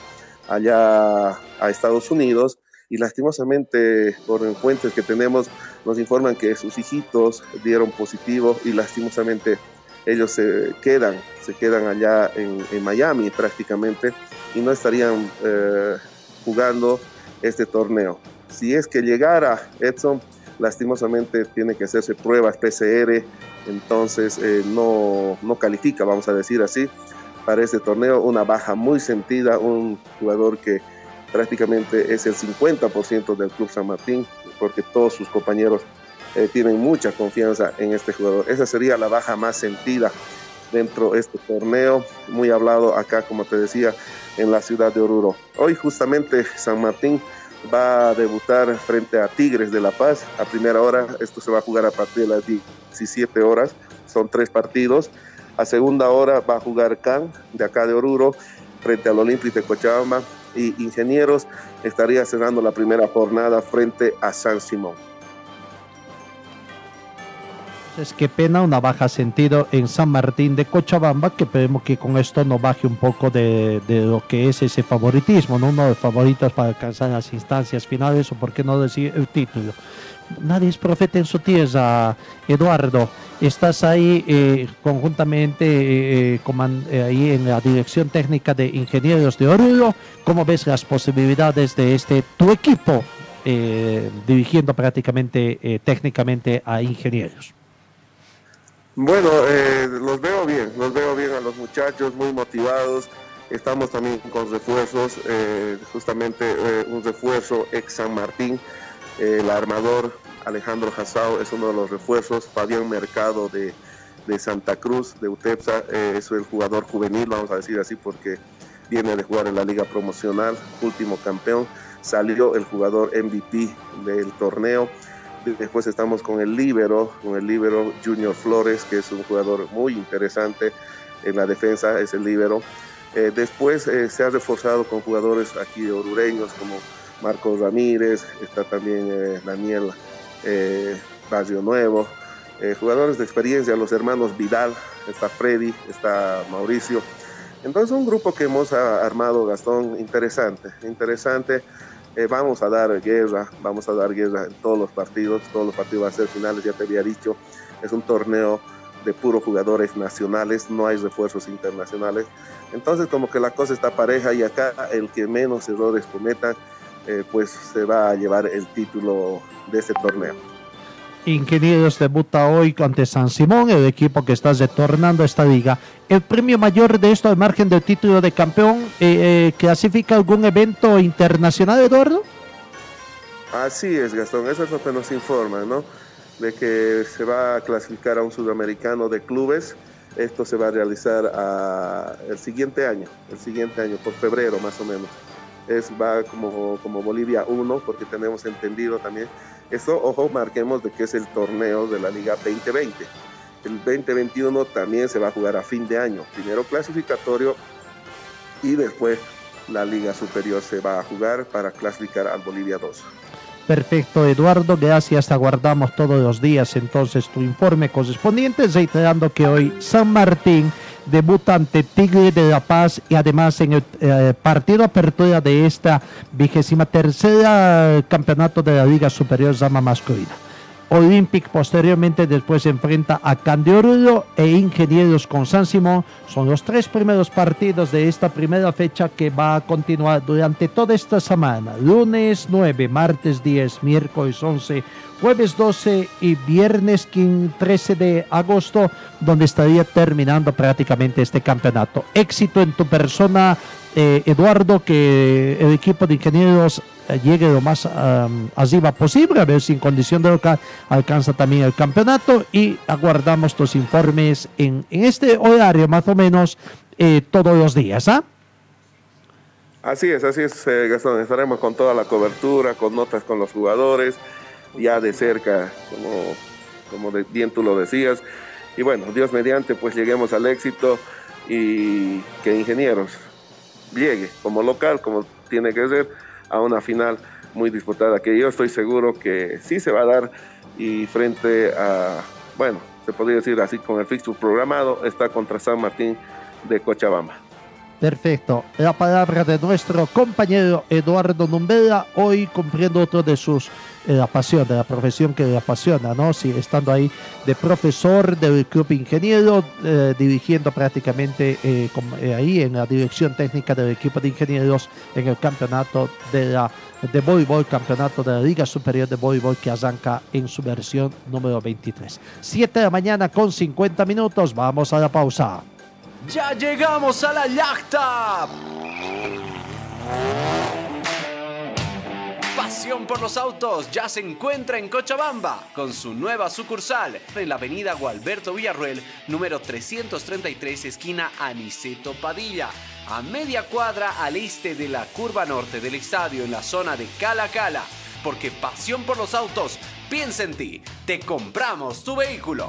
S14: allá a Estados Unidos y lastimosamente por fuentes que tenemos nos informan que sus hijitos dieron positivo y lastimosamente ellos se quedan, se quedan allá en, Miami prácticamente y no estarían eh, jugando este torneo. Si es que llegara Edson, lastimosamente tiene que hacerse pruebas PCR, entonces eh, no, no califica, vamos a decir así, para este torneo. Una baja muy sentida, un jugador que prácticamente es el 50% del Club San Martín, porque todos sus compañeros eh, tienen mucha confianza en este jugador. Esa sería la baja más sentida dentro de este torneo, muy hablado acá, como te decía, en la ciudad de Oruro. Hoy justamente San Martín va a debutar frente a Tigres de La Paz a primera hora. Esto se va a jugar a partir de las 17 horas. Son tres partidos. A segunda hora va a jugar Can de acá de Oruro frente al Olímpico de Cochabamba y Ingenieros estaría cerrando la primera jornada frente a San Simón.
S4: Es que pena una baja sentido en San Martín de Cochabamba, que esperemos que con esto nos baje un poco de, lo que es ese favoritismo, ¿no? uno de favoritos para alcanzar las instancias finales o por qué no decir el título. Nadie es profeta en su tierra, Eduardo. Estás ahí eh, conjuntamente eh, eh, ahí en la dirección técnica de Ingenieros de Oruro. ¿Cómo ves las posibilidades de este tu equipo dirigiendo prácticamente técnicamente a Ingenieros?
S14: Bueno, eh, los veo bien, los veo bien a los muchachos, muy motivados. Estamos también con refuerzos, eh, justamente eh, un refuerzo ex San Martín, el armador Alejandro Hassao es uno de los refuerzos, Fabián Mercado de, de Santa Cruz, de UTEPSA, es el jugador juvenil, vamos a decir así, porque viene de jugar en la liga promocional, último campeón, salió el jugador MVP del torneo. Después estamos con el Libero, con el Libero Junior Flores, que es un jugador muy interesante en la defensa, es el Libero. Eh, después eh, se ha reforzado con jugadores aquí orureños como Marcos Ramírez, está también eh, Daniel Barrio Nuevo, jugadores de experiencia, los hermanos Vidal, está Freddy, está Mauricio. Entonces un grupo que hemos armado, Gastón, interesante, interesante. vamos a dar guerra, vamos a dar guerra en todos los partidos, todos los partidos van a ser finales, ya te había dicho, es un torneo de puros jugadores nacionales, no hay refuerzos internacionales. Entonces como que la cosa está pareja y acá el que menos errores cometa, eh, pues se va a llevar el título de este torneo.
S4: Ingenieros debuta hoy ante San Simón, el equipo que está retornando a esta liga. ¿El premio mayor de esto, al margen del título de campeón, eh, eh, clasifica algún evento internacional, Eduardo?
S14: Así es, Gastón, eso es lo que nos informa, ¿no? De que se va a clasificar a un sudamericano de clubes esto se va a realizar a, el siguiente año, el siguiente año, por febrero más o menos. Es, va como, como Bolivia 1, porque tenemos entendido también. Esto, ojo, marquemos de que es el torneo de la Liga 2020. El 2021 también se va a jugar a fin de año. Primero clasificatorio y después la Liga Superior se va a jugar para clasificar al Bolivia 2.
S4: Perfecto, Eduardo, gracias. Aguardamos todos los días entonces tu informe correspondiente, reiterando que hoy San Martín debuta ante Tigre de La Paz y además en el eh, partido apertura de esta vigésima tercera campeonato de la Liga Superior Zama Masculina. Olympic posteriormente después se enfrenta a Candiorullo e Ingenieros con San Simón. Son los tres primeros partidos de esta primera fecha que va a continuar durante toda esta semana. Lunes 9, martes 10, miércoles 11, jueves 12 y viernes 13 de agosto, donde estaría terminando prácticamente este campeonato. Éxito en tu persona, eh, Eduardo, que el equipo de ingenieros eh, llegue lo más arriba posible, a ver si en condición de local alcanza también el campeonato y aguardamos tus informes en, este horario más o menos eh, todos los días. ¿ah?
S14: Así es, así es, Gastón. Estaremos con toda la cobertura, con notas con los jugadores ya de cerca, como, como bien tú lo decías. Y bueno, Dios mediante, pues lleguemos al éxito y que Ingenieros llegue como local, como tiene que ser, a una final muy disputada, que yo estoy seguro que sí se va a dar y frente a, bueno, se podría decir así con el fixture programado, está contra San Martín de Cochabamba.
S4: Perfecto. La palabra de nuestro compañero Eduardo Numbela, hoy cumpliendo otro de sus eh, la pasión, de la profesión que le apasiona, ¿no? Sigue estando ahí de profesor del Club Ingeniero, eh, dirigiendo prácticamente eh, ahí en la dirección técnica del equipo de ingenieros en el campeonato de la de voleibol, campeonato de la Liga Superior de Voleibol que arranca en su versión número 23. 7 de la mañana con 50 minutos, vamos a la pausa.
S7: Ya llegamos a la yachta. Pasión por los autos ya se encuentra en Cochabamba con su nueva sucursal en la avenida Gualberto Villarruel, número 333, esquina Aniceto Padilla, a media cuadra al este de la curva norte del estadio en la zona de Cala Cala. Porque pasión por los autos, piensa en ti, te compramos tu vehículo.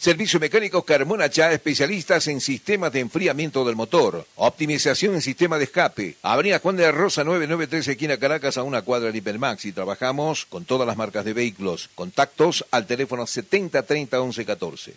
S1: Servicio Mecánico Carmona Chá, especialistas en sistemas de enfriamiento del motor, optimización en sistema de escape. Avenida Juan de la Rosa 993, esquina Caracas, a una cuadra de Hipermax. Y trabajamos con todas las marcas de vehículos. Contactos al teléfono 7030 1114.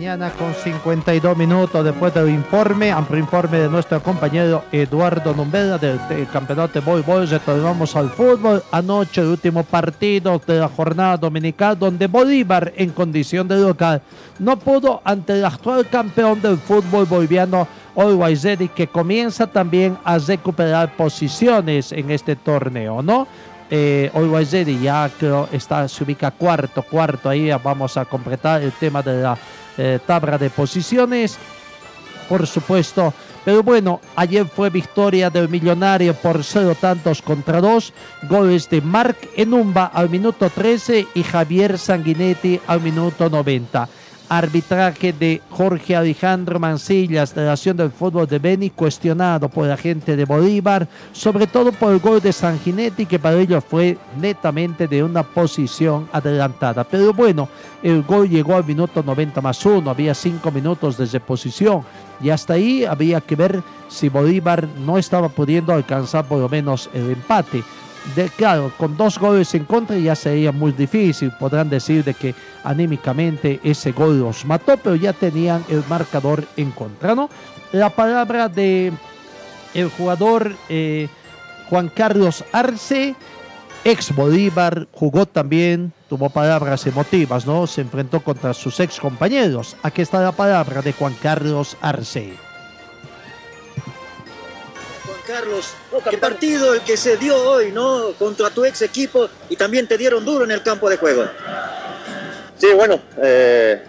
S4: Mañana con 52 minutos después del informe, amplio informe de nuestro compañero Eduardo Numbeda del, del campeonato de voleibol. Retornamos al fútbol. Anoche el último partido de la jornada dominical donde Bolívar en condición de local no pudo ante el actual campeón del fútbol boliviano Ready que comienza también a recuperar posiciones en este torneo, ¿no? Eh, Ready ya creo está, se ubica cuarto, cuarto, ahí vamos a completar el tema de la eh, tabla de posiciones, por supuesto. Pero bueno, ayer fue victoria del Millonario por cero tantos contra dos. Goles de Marc Enumba al minuto 13 y Javier Sanguinetti al minuto 90 arbitraje de Jorge Alejandro Mancillas de la Nación del Fútbol de Beni, cuestionado por la gente de Bolívar, sobre todo por el gol de Sanguinetti, que para ellos fue netamente de una posición adelantada. Pero bueno, el gol llegó al minuto 90 más uno, había cinco minutos de reposición, y hasta ahí había que ver si Bolívar no estaba pudiendo alcanzar por lo menos el empate de, claro, con dos goles en contra ya sería muy difícil. Podrán decir de que anímicamente ese gol los mató, pero ya tenían el marcador en contra, ¿no? La palabra de el jugador eh, Juan Carlos Arce, ex Bolívar, jugó también, tuvo palabras emotivas, ¿no? Se enfrentó contra sus ex compañeros. Aquí está la palabra de Juan Carlos Arce.
S15: Carlos, qué partido el que se dio hoy, ¿no? Contra tu ex equipo y también te dieron duro en el campo de juego.
S16: Sí, bueno, eh,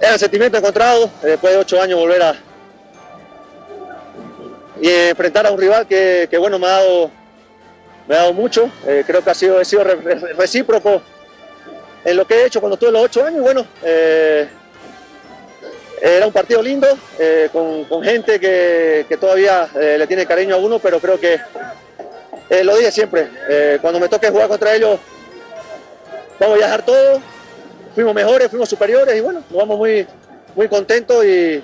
S16: era sentimiento encontrado, después de ocho años volver a y enfrentar a un rival que, que bueno, me ha dado, me ha dado mucho, eh, creo que ha sido, he sido re- re- recíproco en lo que he hecho cuando tuve los ocho años, bueno, eh, era un partido lindo, eh, con, con gente que, que todavía eh, le tiene cariño a uno, pero creo que, eh, lo dije siempre, cuando me toque jugar contra ellos, vamos a viajar todo, fuimos mejores, fuimos superiores y bueno, nos vamos muy, muy contentos y,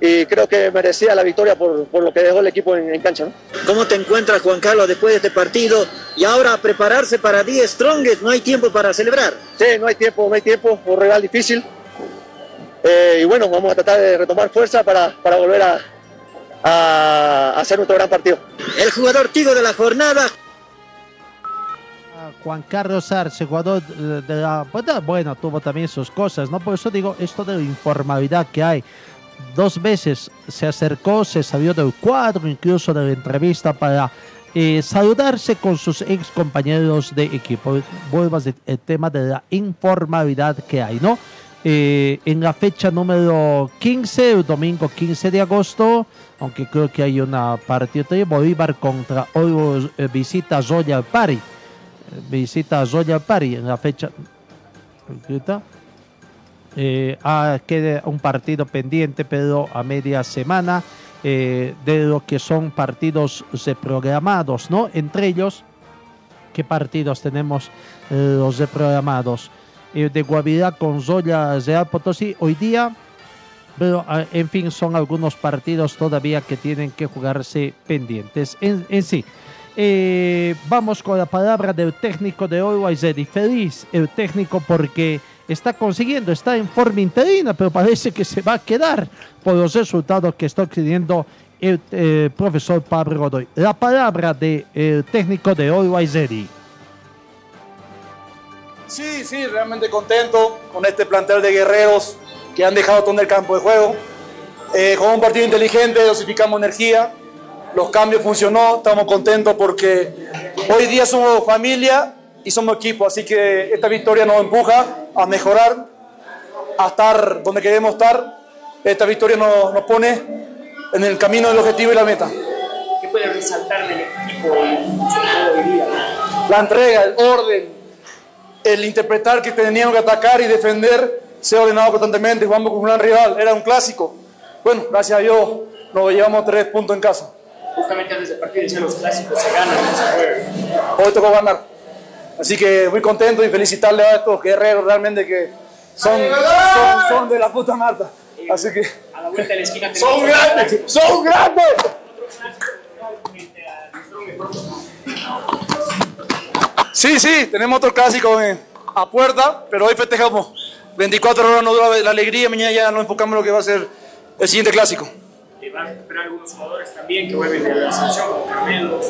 S16: y creo que merecía la victoria por, por lo que dejó el equipo en, en cancha. ¿no?
S15: ¿Cómo te encuentras, Juan Carlos, después de este partido? Y ahora a prepararse para 10 Strongest, no hay tiempo para celebrar.
S16: Sí, no hay tiempo, no hay tiempo, un rival difícil. Eh, y bueno, vamos a tratar de retomar fuerza para, para volver a, a hacer nuestro gran partido.
S15: El jugador Tigo de la jornada.
S4: Juan Carlos Arce, jugador de la... Bueno, bueno, tuvo también sus cosas, ¿no? Por eso digo, esto de la informalidad que hay. Dos veces se acercó, se salió del cuadro, incluso de la entrevista para eh, saludarse con sus ex compañeros de equipo. Vuelvo al tema de la informalidad que hay, ¿no? Eh, en la fecha número 15, el domingo 15 de agosto, aunque creo que hay una partida de Bolívar contra hoy eh, visita Royal Party. Eh, Visita Royal Party en la fecha. Eh, ah, queda un partido pendiente, pero a media semana eh, de lo que son partidos reprogramados, ¿no? Entre ellos, ¿qué partidos tenemos los reprogramados? Eh, de Guavirá con Zoya Real Potosí hoy día, pero ah, en fin, son algunos partidos todavía que tienen que jugarse pendientes. En, sí, eh, vamos con la palabra del técnico de Always Ready. Feliz el técnico porque está consiguiendo, está en forma interina, pero parece que se va a quedar por los resultados que está obteniendo el eh, profesor Pablo Godoy. La palabra del técnico de Always Ready.
S17: Sí, sí, realmente contento con este plantel de guerreros que han dejado todo en el campo de juego. Eh, con un partido inteligente, dosificamos energía, los cambios funcionó, estamos contentos porque hoy día somos familia y somos equipo, así que esta victoria nos empuja a mejorar, a estar donde queremos estar. Esta victoria nos, nos pone en el camino del objetivo y la meta.
S18: ¿Qué puede resaltar del equipo hoy día?
S17: La entrega, el orden, el interpretar que teníamos que atacar y defender, ser ordenado constantemente, jugamos con un gran rival, era un clásico. Bueno, gracias a Dios nos llevamos tres puntos en casa.
S18: Justamente antes del partido decían los clásicos se ganan, no se juegan.
S17: Hoy tocó ganar. Así que muy contento y felicitarle a estos guerreros realmente que son, son, son de la puta Marta. Así que
S18: A la vuelta de la esquina
S17: son grandes, son grandes. Sí, sí, tenemos otro clásico a puerta, pero hoy festejamos 24 horas no dura la alegría, mañana ya nos enfocamos en lo que va a ser el siguiente clásico.
S18: Y van a recuperar algunos jugadores también que vuelven de la selección, como Carmelo.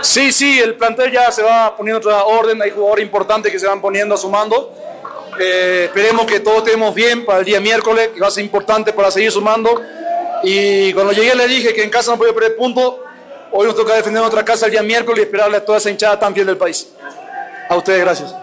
S17: Sí, sí, el plantel ya se va poniendo otra orden, hay jugadores importantes que se van poniendo, sumando. Eh, esperemos que todos estemos bien para el día miércoles, que va a ser importante para seguir sumando. Y cuando llegué le dije que en casa no podía perder punto. Hoy nos toca defender nuestra casa el día miércoles y esperarle a toda esa hinchada tan fiel del país. A ustedes, gracias.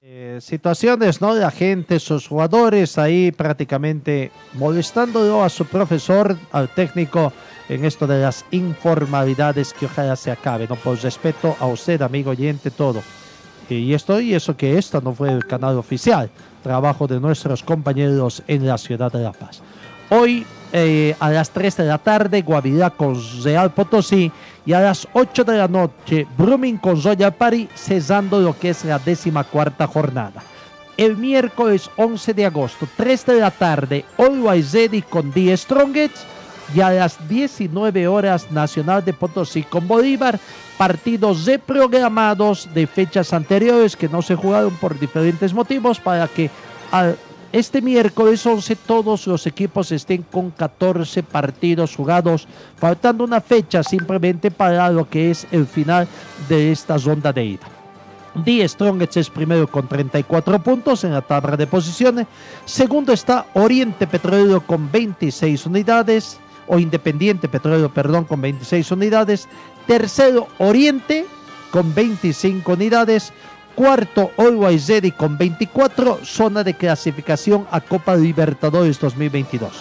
S4: Eh, situaciones, ¿no? La gente, sus jugadores ahí prácticamente molestándolo a su profesor, al técnico, en esto de las informalidades que ojalá se acabe, ¿no? Por respeto a usted, amigo oyente, todo. Y esto y eso que esto no fue el canal oficial, trabajo de nuestros compañeros en la ciudad de La Paz. Hoy eh, a las 3 de la tarde, Guavirá con Real Potosí. Y a las 8 de la noche, Brumming con Royal Party, cesando lo que es la décima cuarta jornada. El miércoles 11 de agosto, 3 de la tarde, Always Ready con The Strongest. Y a las 19 horas Nacional de Potosí con Bolívar, partidos reprogramados de fechas anteriores que no se jugaron por diferentes motivos para que al este miércoles 11 todos los equipos estén con 14 partidos jugados, faltando una fecha simplemente para lo que es el final de esta ronda de ida. Die Strongest es primero con 34 puntos en la tabla de posiciones. Segundo está Oriente Petrolero con 26 unidades, o Independiente Petrolero, perdón, con 26 unidades. Tercero Oriente con 25 unidades. Cuarto, Always Ready con 24, zona de clasificación a Copa Libertadores 2022.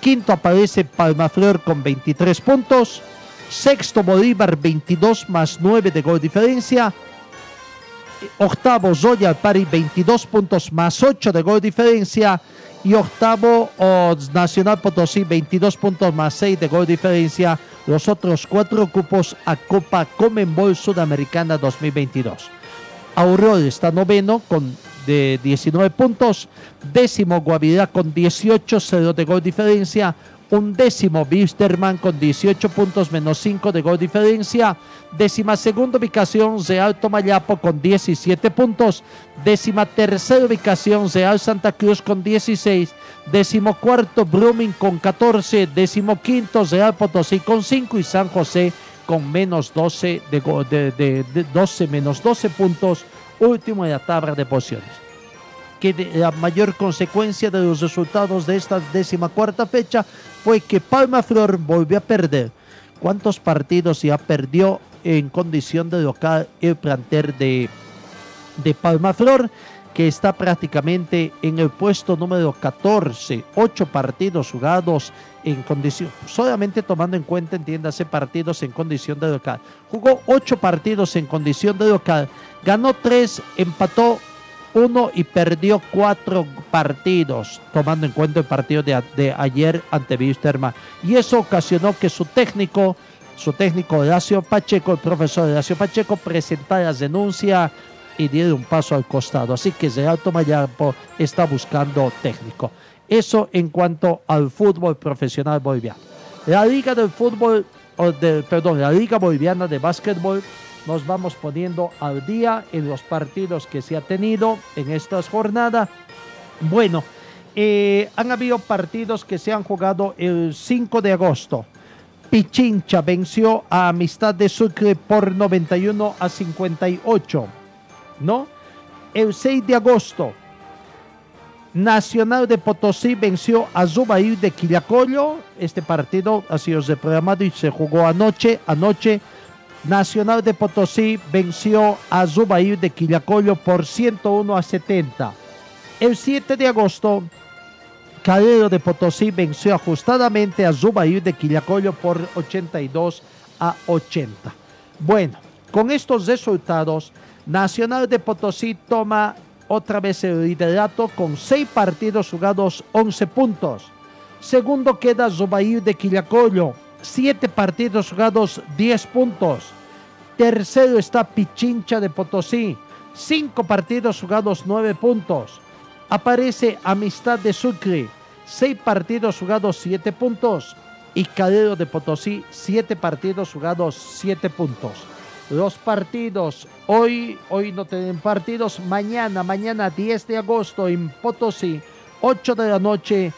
S4: Quinto aparece Palmaflor con 23 puntos. Sexto, Bolívar 22 más 9 de gol diferencia. Octavo, Royal Party 22 puntos más 8 de gol diferencia. Y octavo, Nacional Potosí 22 puntos más 6 de gol diferencia. Los otros cuatro cupos a Copa Comenbol Sudamericana 2022. Aurora está noveno con de 19 puntos. Décimo Guavirá con 18, 0 de gol diferencia. Un décimo Bisterman con 18 puntos menos 5 de gol diferencia. Décima segunda ubicación Real Tomayapo con 17 puntos. Décima tercera ubicación Real Santa Cruz con 16. Décimo cuarto Brumming con 14. Décimo quinto Real Potosí con 5 y San José con menos 12 de, de, de, de 12 menos 12 puntos. Último en la tabla de posiciones que la mayor consecuencia de los resultados de esta décima cuarta fecha fue que Palma Flor volvió a perder. ¿Cuántos partidos ya perdió en condición de local el planter de, de Palma Flor? Que está prácticamente en el puesto número 14, ocho partidos jugados en condición, solamente tomando en cuenta, entiéndase, partidos en condición de local. Jugó ocho partidos en condición de local, ganó tres, empató uno y perdió cuatro partidos, tomando en cuenta el partido de, de ayer ante Wisterman. Y eso ocasionó que su técnico, su técnico Horacio Pacheco, el profesor Horacio Pacheco, presentara denuncia y diera un paso al costado. Así que Real Tomayapo está buscando técnico. Eso en cuanto al fútbol profesional boliviano. La Liga del Fútbol, perdón, la Liga Boliviana de Básquetbol nos vamos poniendo al día en los partidos que se ha tenido en estas jornadas. Bueno, eh, han habido partidos que se han jugado el 5 de agosto. Pichincha venció a Amistad de Sucre por 91 a 58, ¿no? El 6 de agosto, Nacional de Potosí venció a Zubair de Quillacollo. Este partido ha sido reprogramado y se jugó anoche. Anoche Nacional de Potosí venció a Zubair de Quillacollo por 101 a 70. El 7 de agosto, Calero de Potosí venció ajustadamente a Zubair de Quillacollo por 82 a 80. Bueno, con estos resultados, Nacional de Potosí toma otra vez el liderato con 6 partidos jugados, 11 puntos. Segundo queda Zubair de Quillacollo, 7 partidos jugados, 10 puntos. Tercero está Pichincha de Potosí, 5 partidos jugados, 9 puntos. Aparece Amistad de Sucre, 6 partidos jugados, 7 puntos. Y Calero de Potosí, 7 partidos jugados, 7 puntos. Los partidos. Hoy, hoy no tienen partidos. Mañana, mañana 10 de agosto en Potosí, 8 de la noche.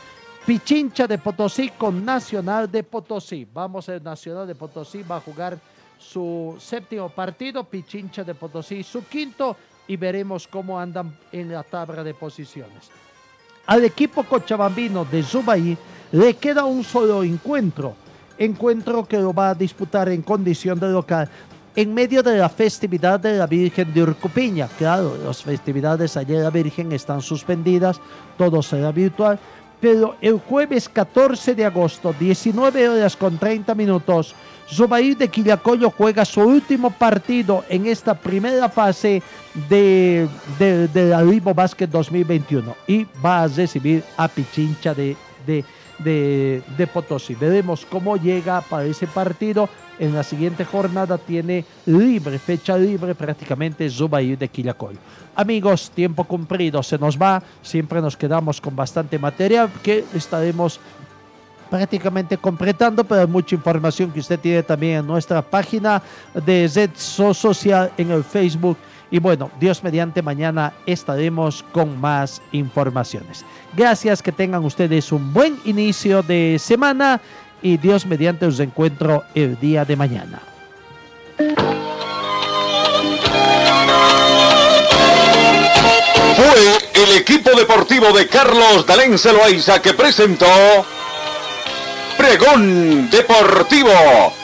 S4: Pichincha de Potosí con Nacional de Potosí. Vamos a Nacional de Potosí, va a jugar su séptimo partido, Pichincha de Potosí su quinto y veremos cómo andan en la tabla de posiciones. Al equipo cochabambino de Zubaí le queda un solo encuentro, encuentro que lo va a disputar en condición de local en medio de la festividad de la Virgen de Urcupiña. Claro, las festividades de la Virgen están suspendidas, todo será virtual, pero el jueves 14 de agosto, 19 horas con 30 minutos, Zubair de Quillacollo juega su último partido en esta primera fase de, de, la Basket 2021 y va a recibir a Pichincha de, de, de, de Potosí. Veremos cómo llega para ese partido. En la siguiente jornada tiene libre, fecha libre prácticamente Zubair de Quillacollo. Amigos, tiempo cumplido, se nos va. Siempre nos quedamos con bastante material que estaremos prácticamente completando, pero hay mucha información que usted tiene también en nuestra página de Zetso Social en el Facebook. Y bueno, Dios mediante mañana estaremos con más informaciones. Gracias, que tengan ustedes un buen inicio de semana y Dios mediante os encuentro el día de mañana.
S2: Fue el equipo deportivo de Carlos Dalén Celoaiza que presentó Pregón Deportivo.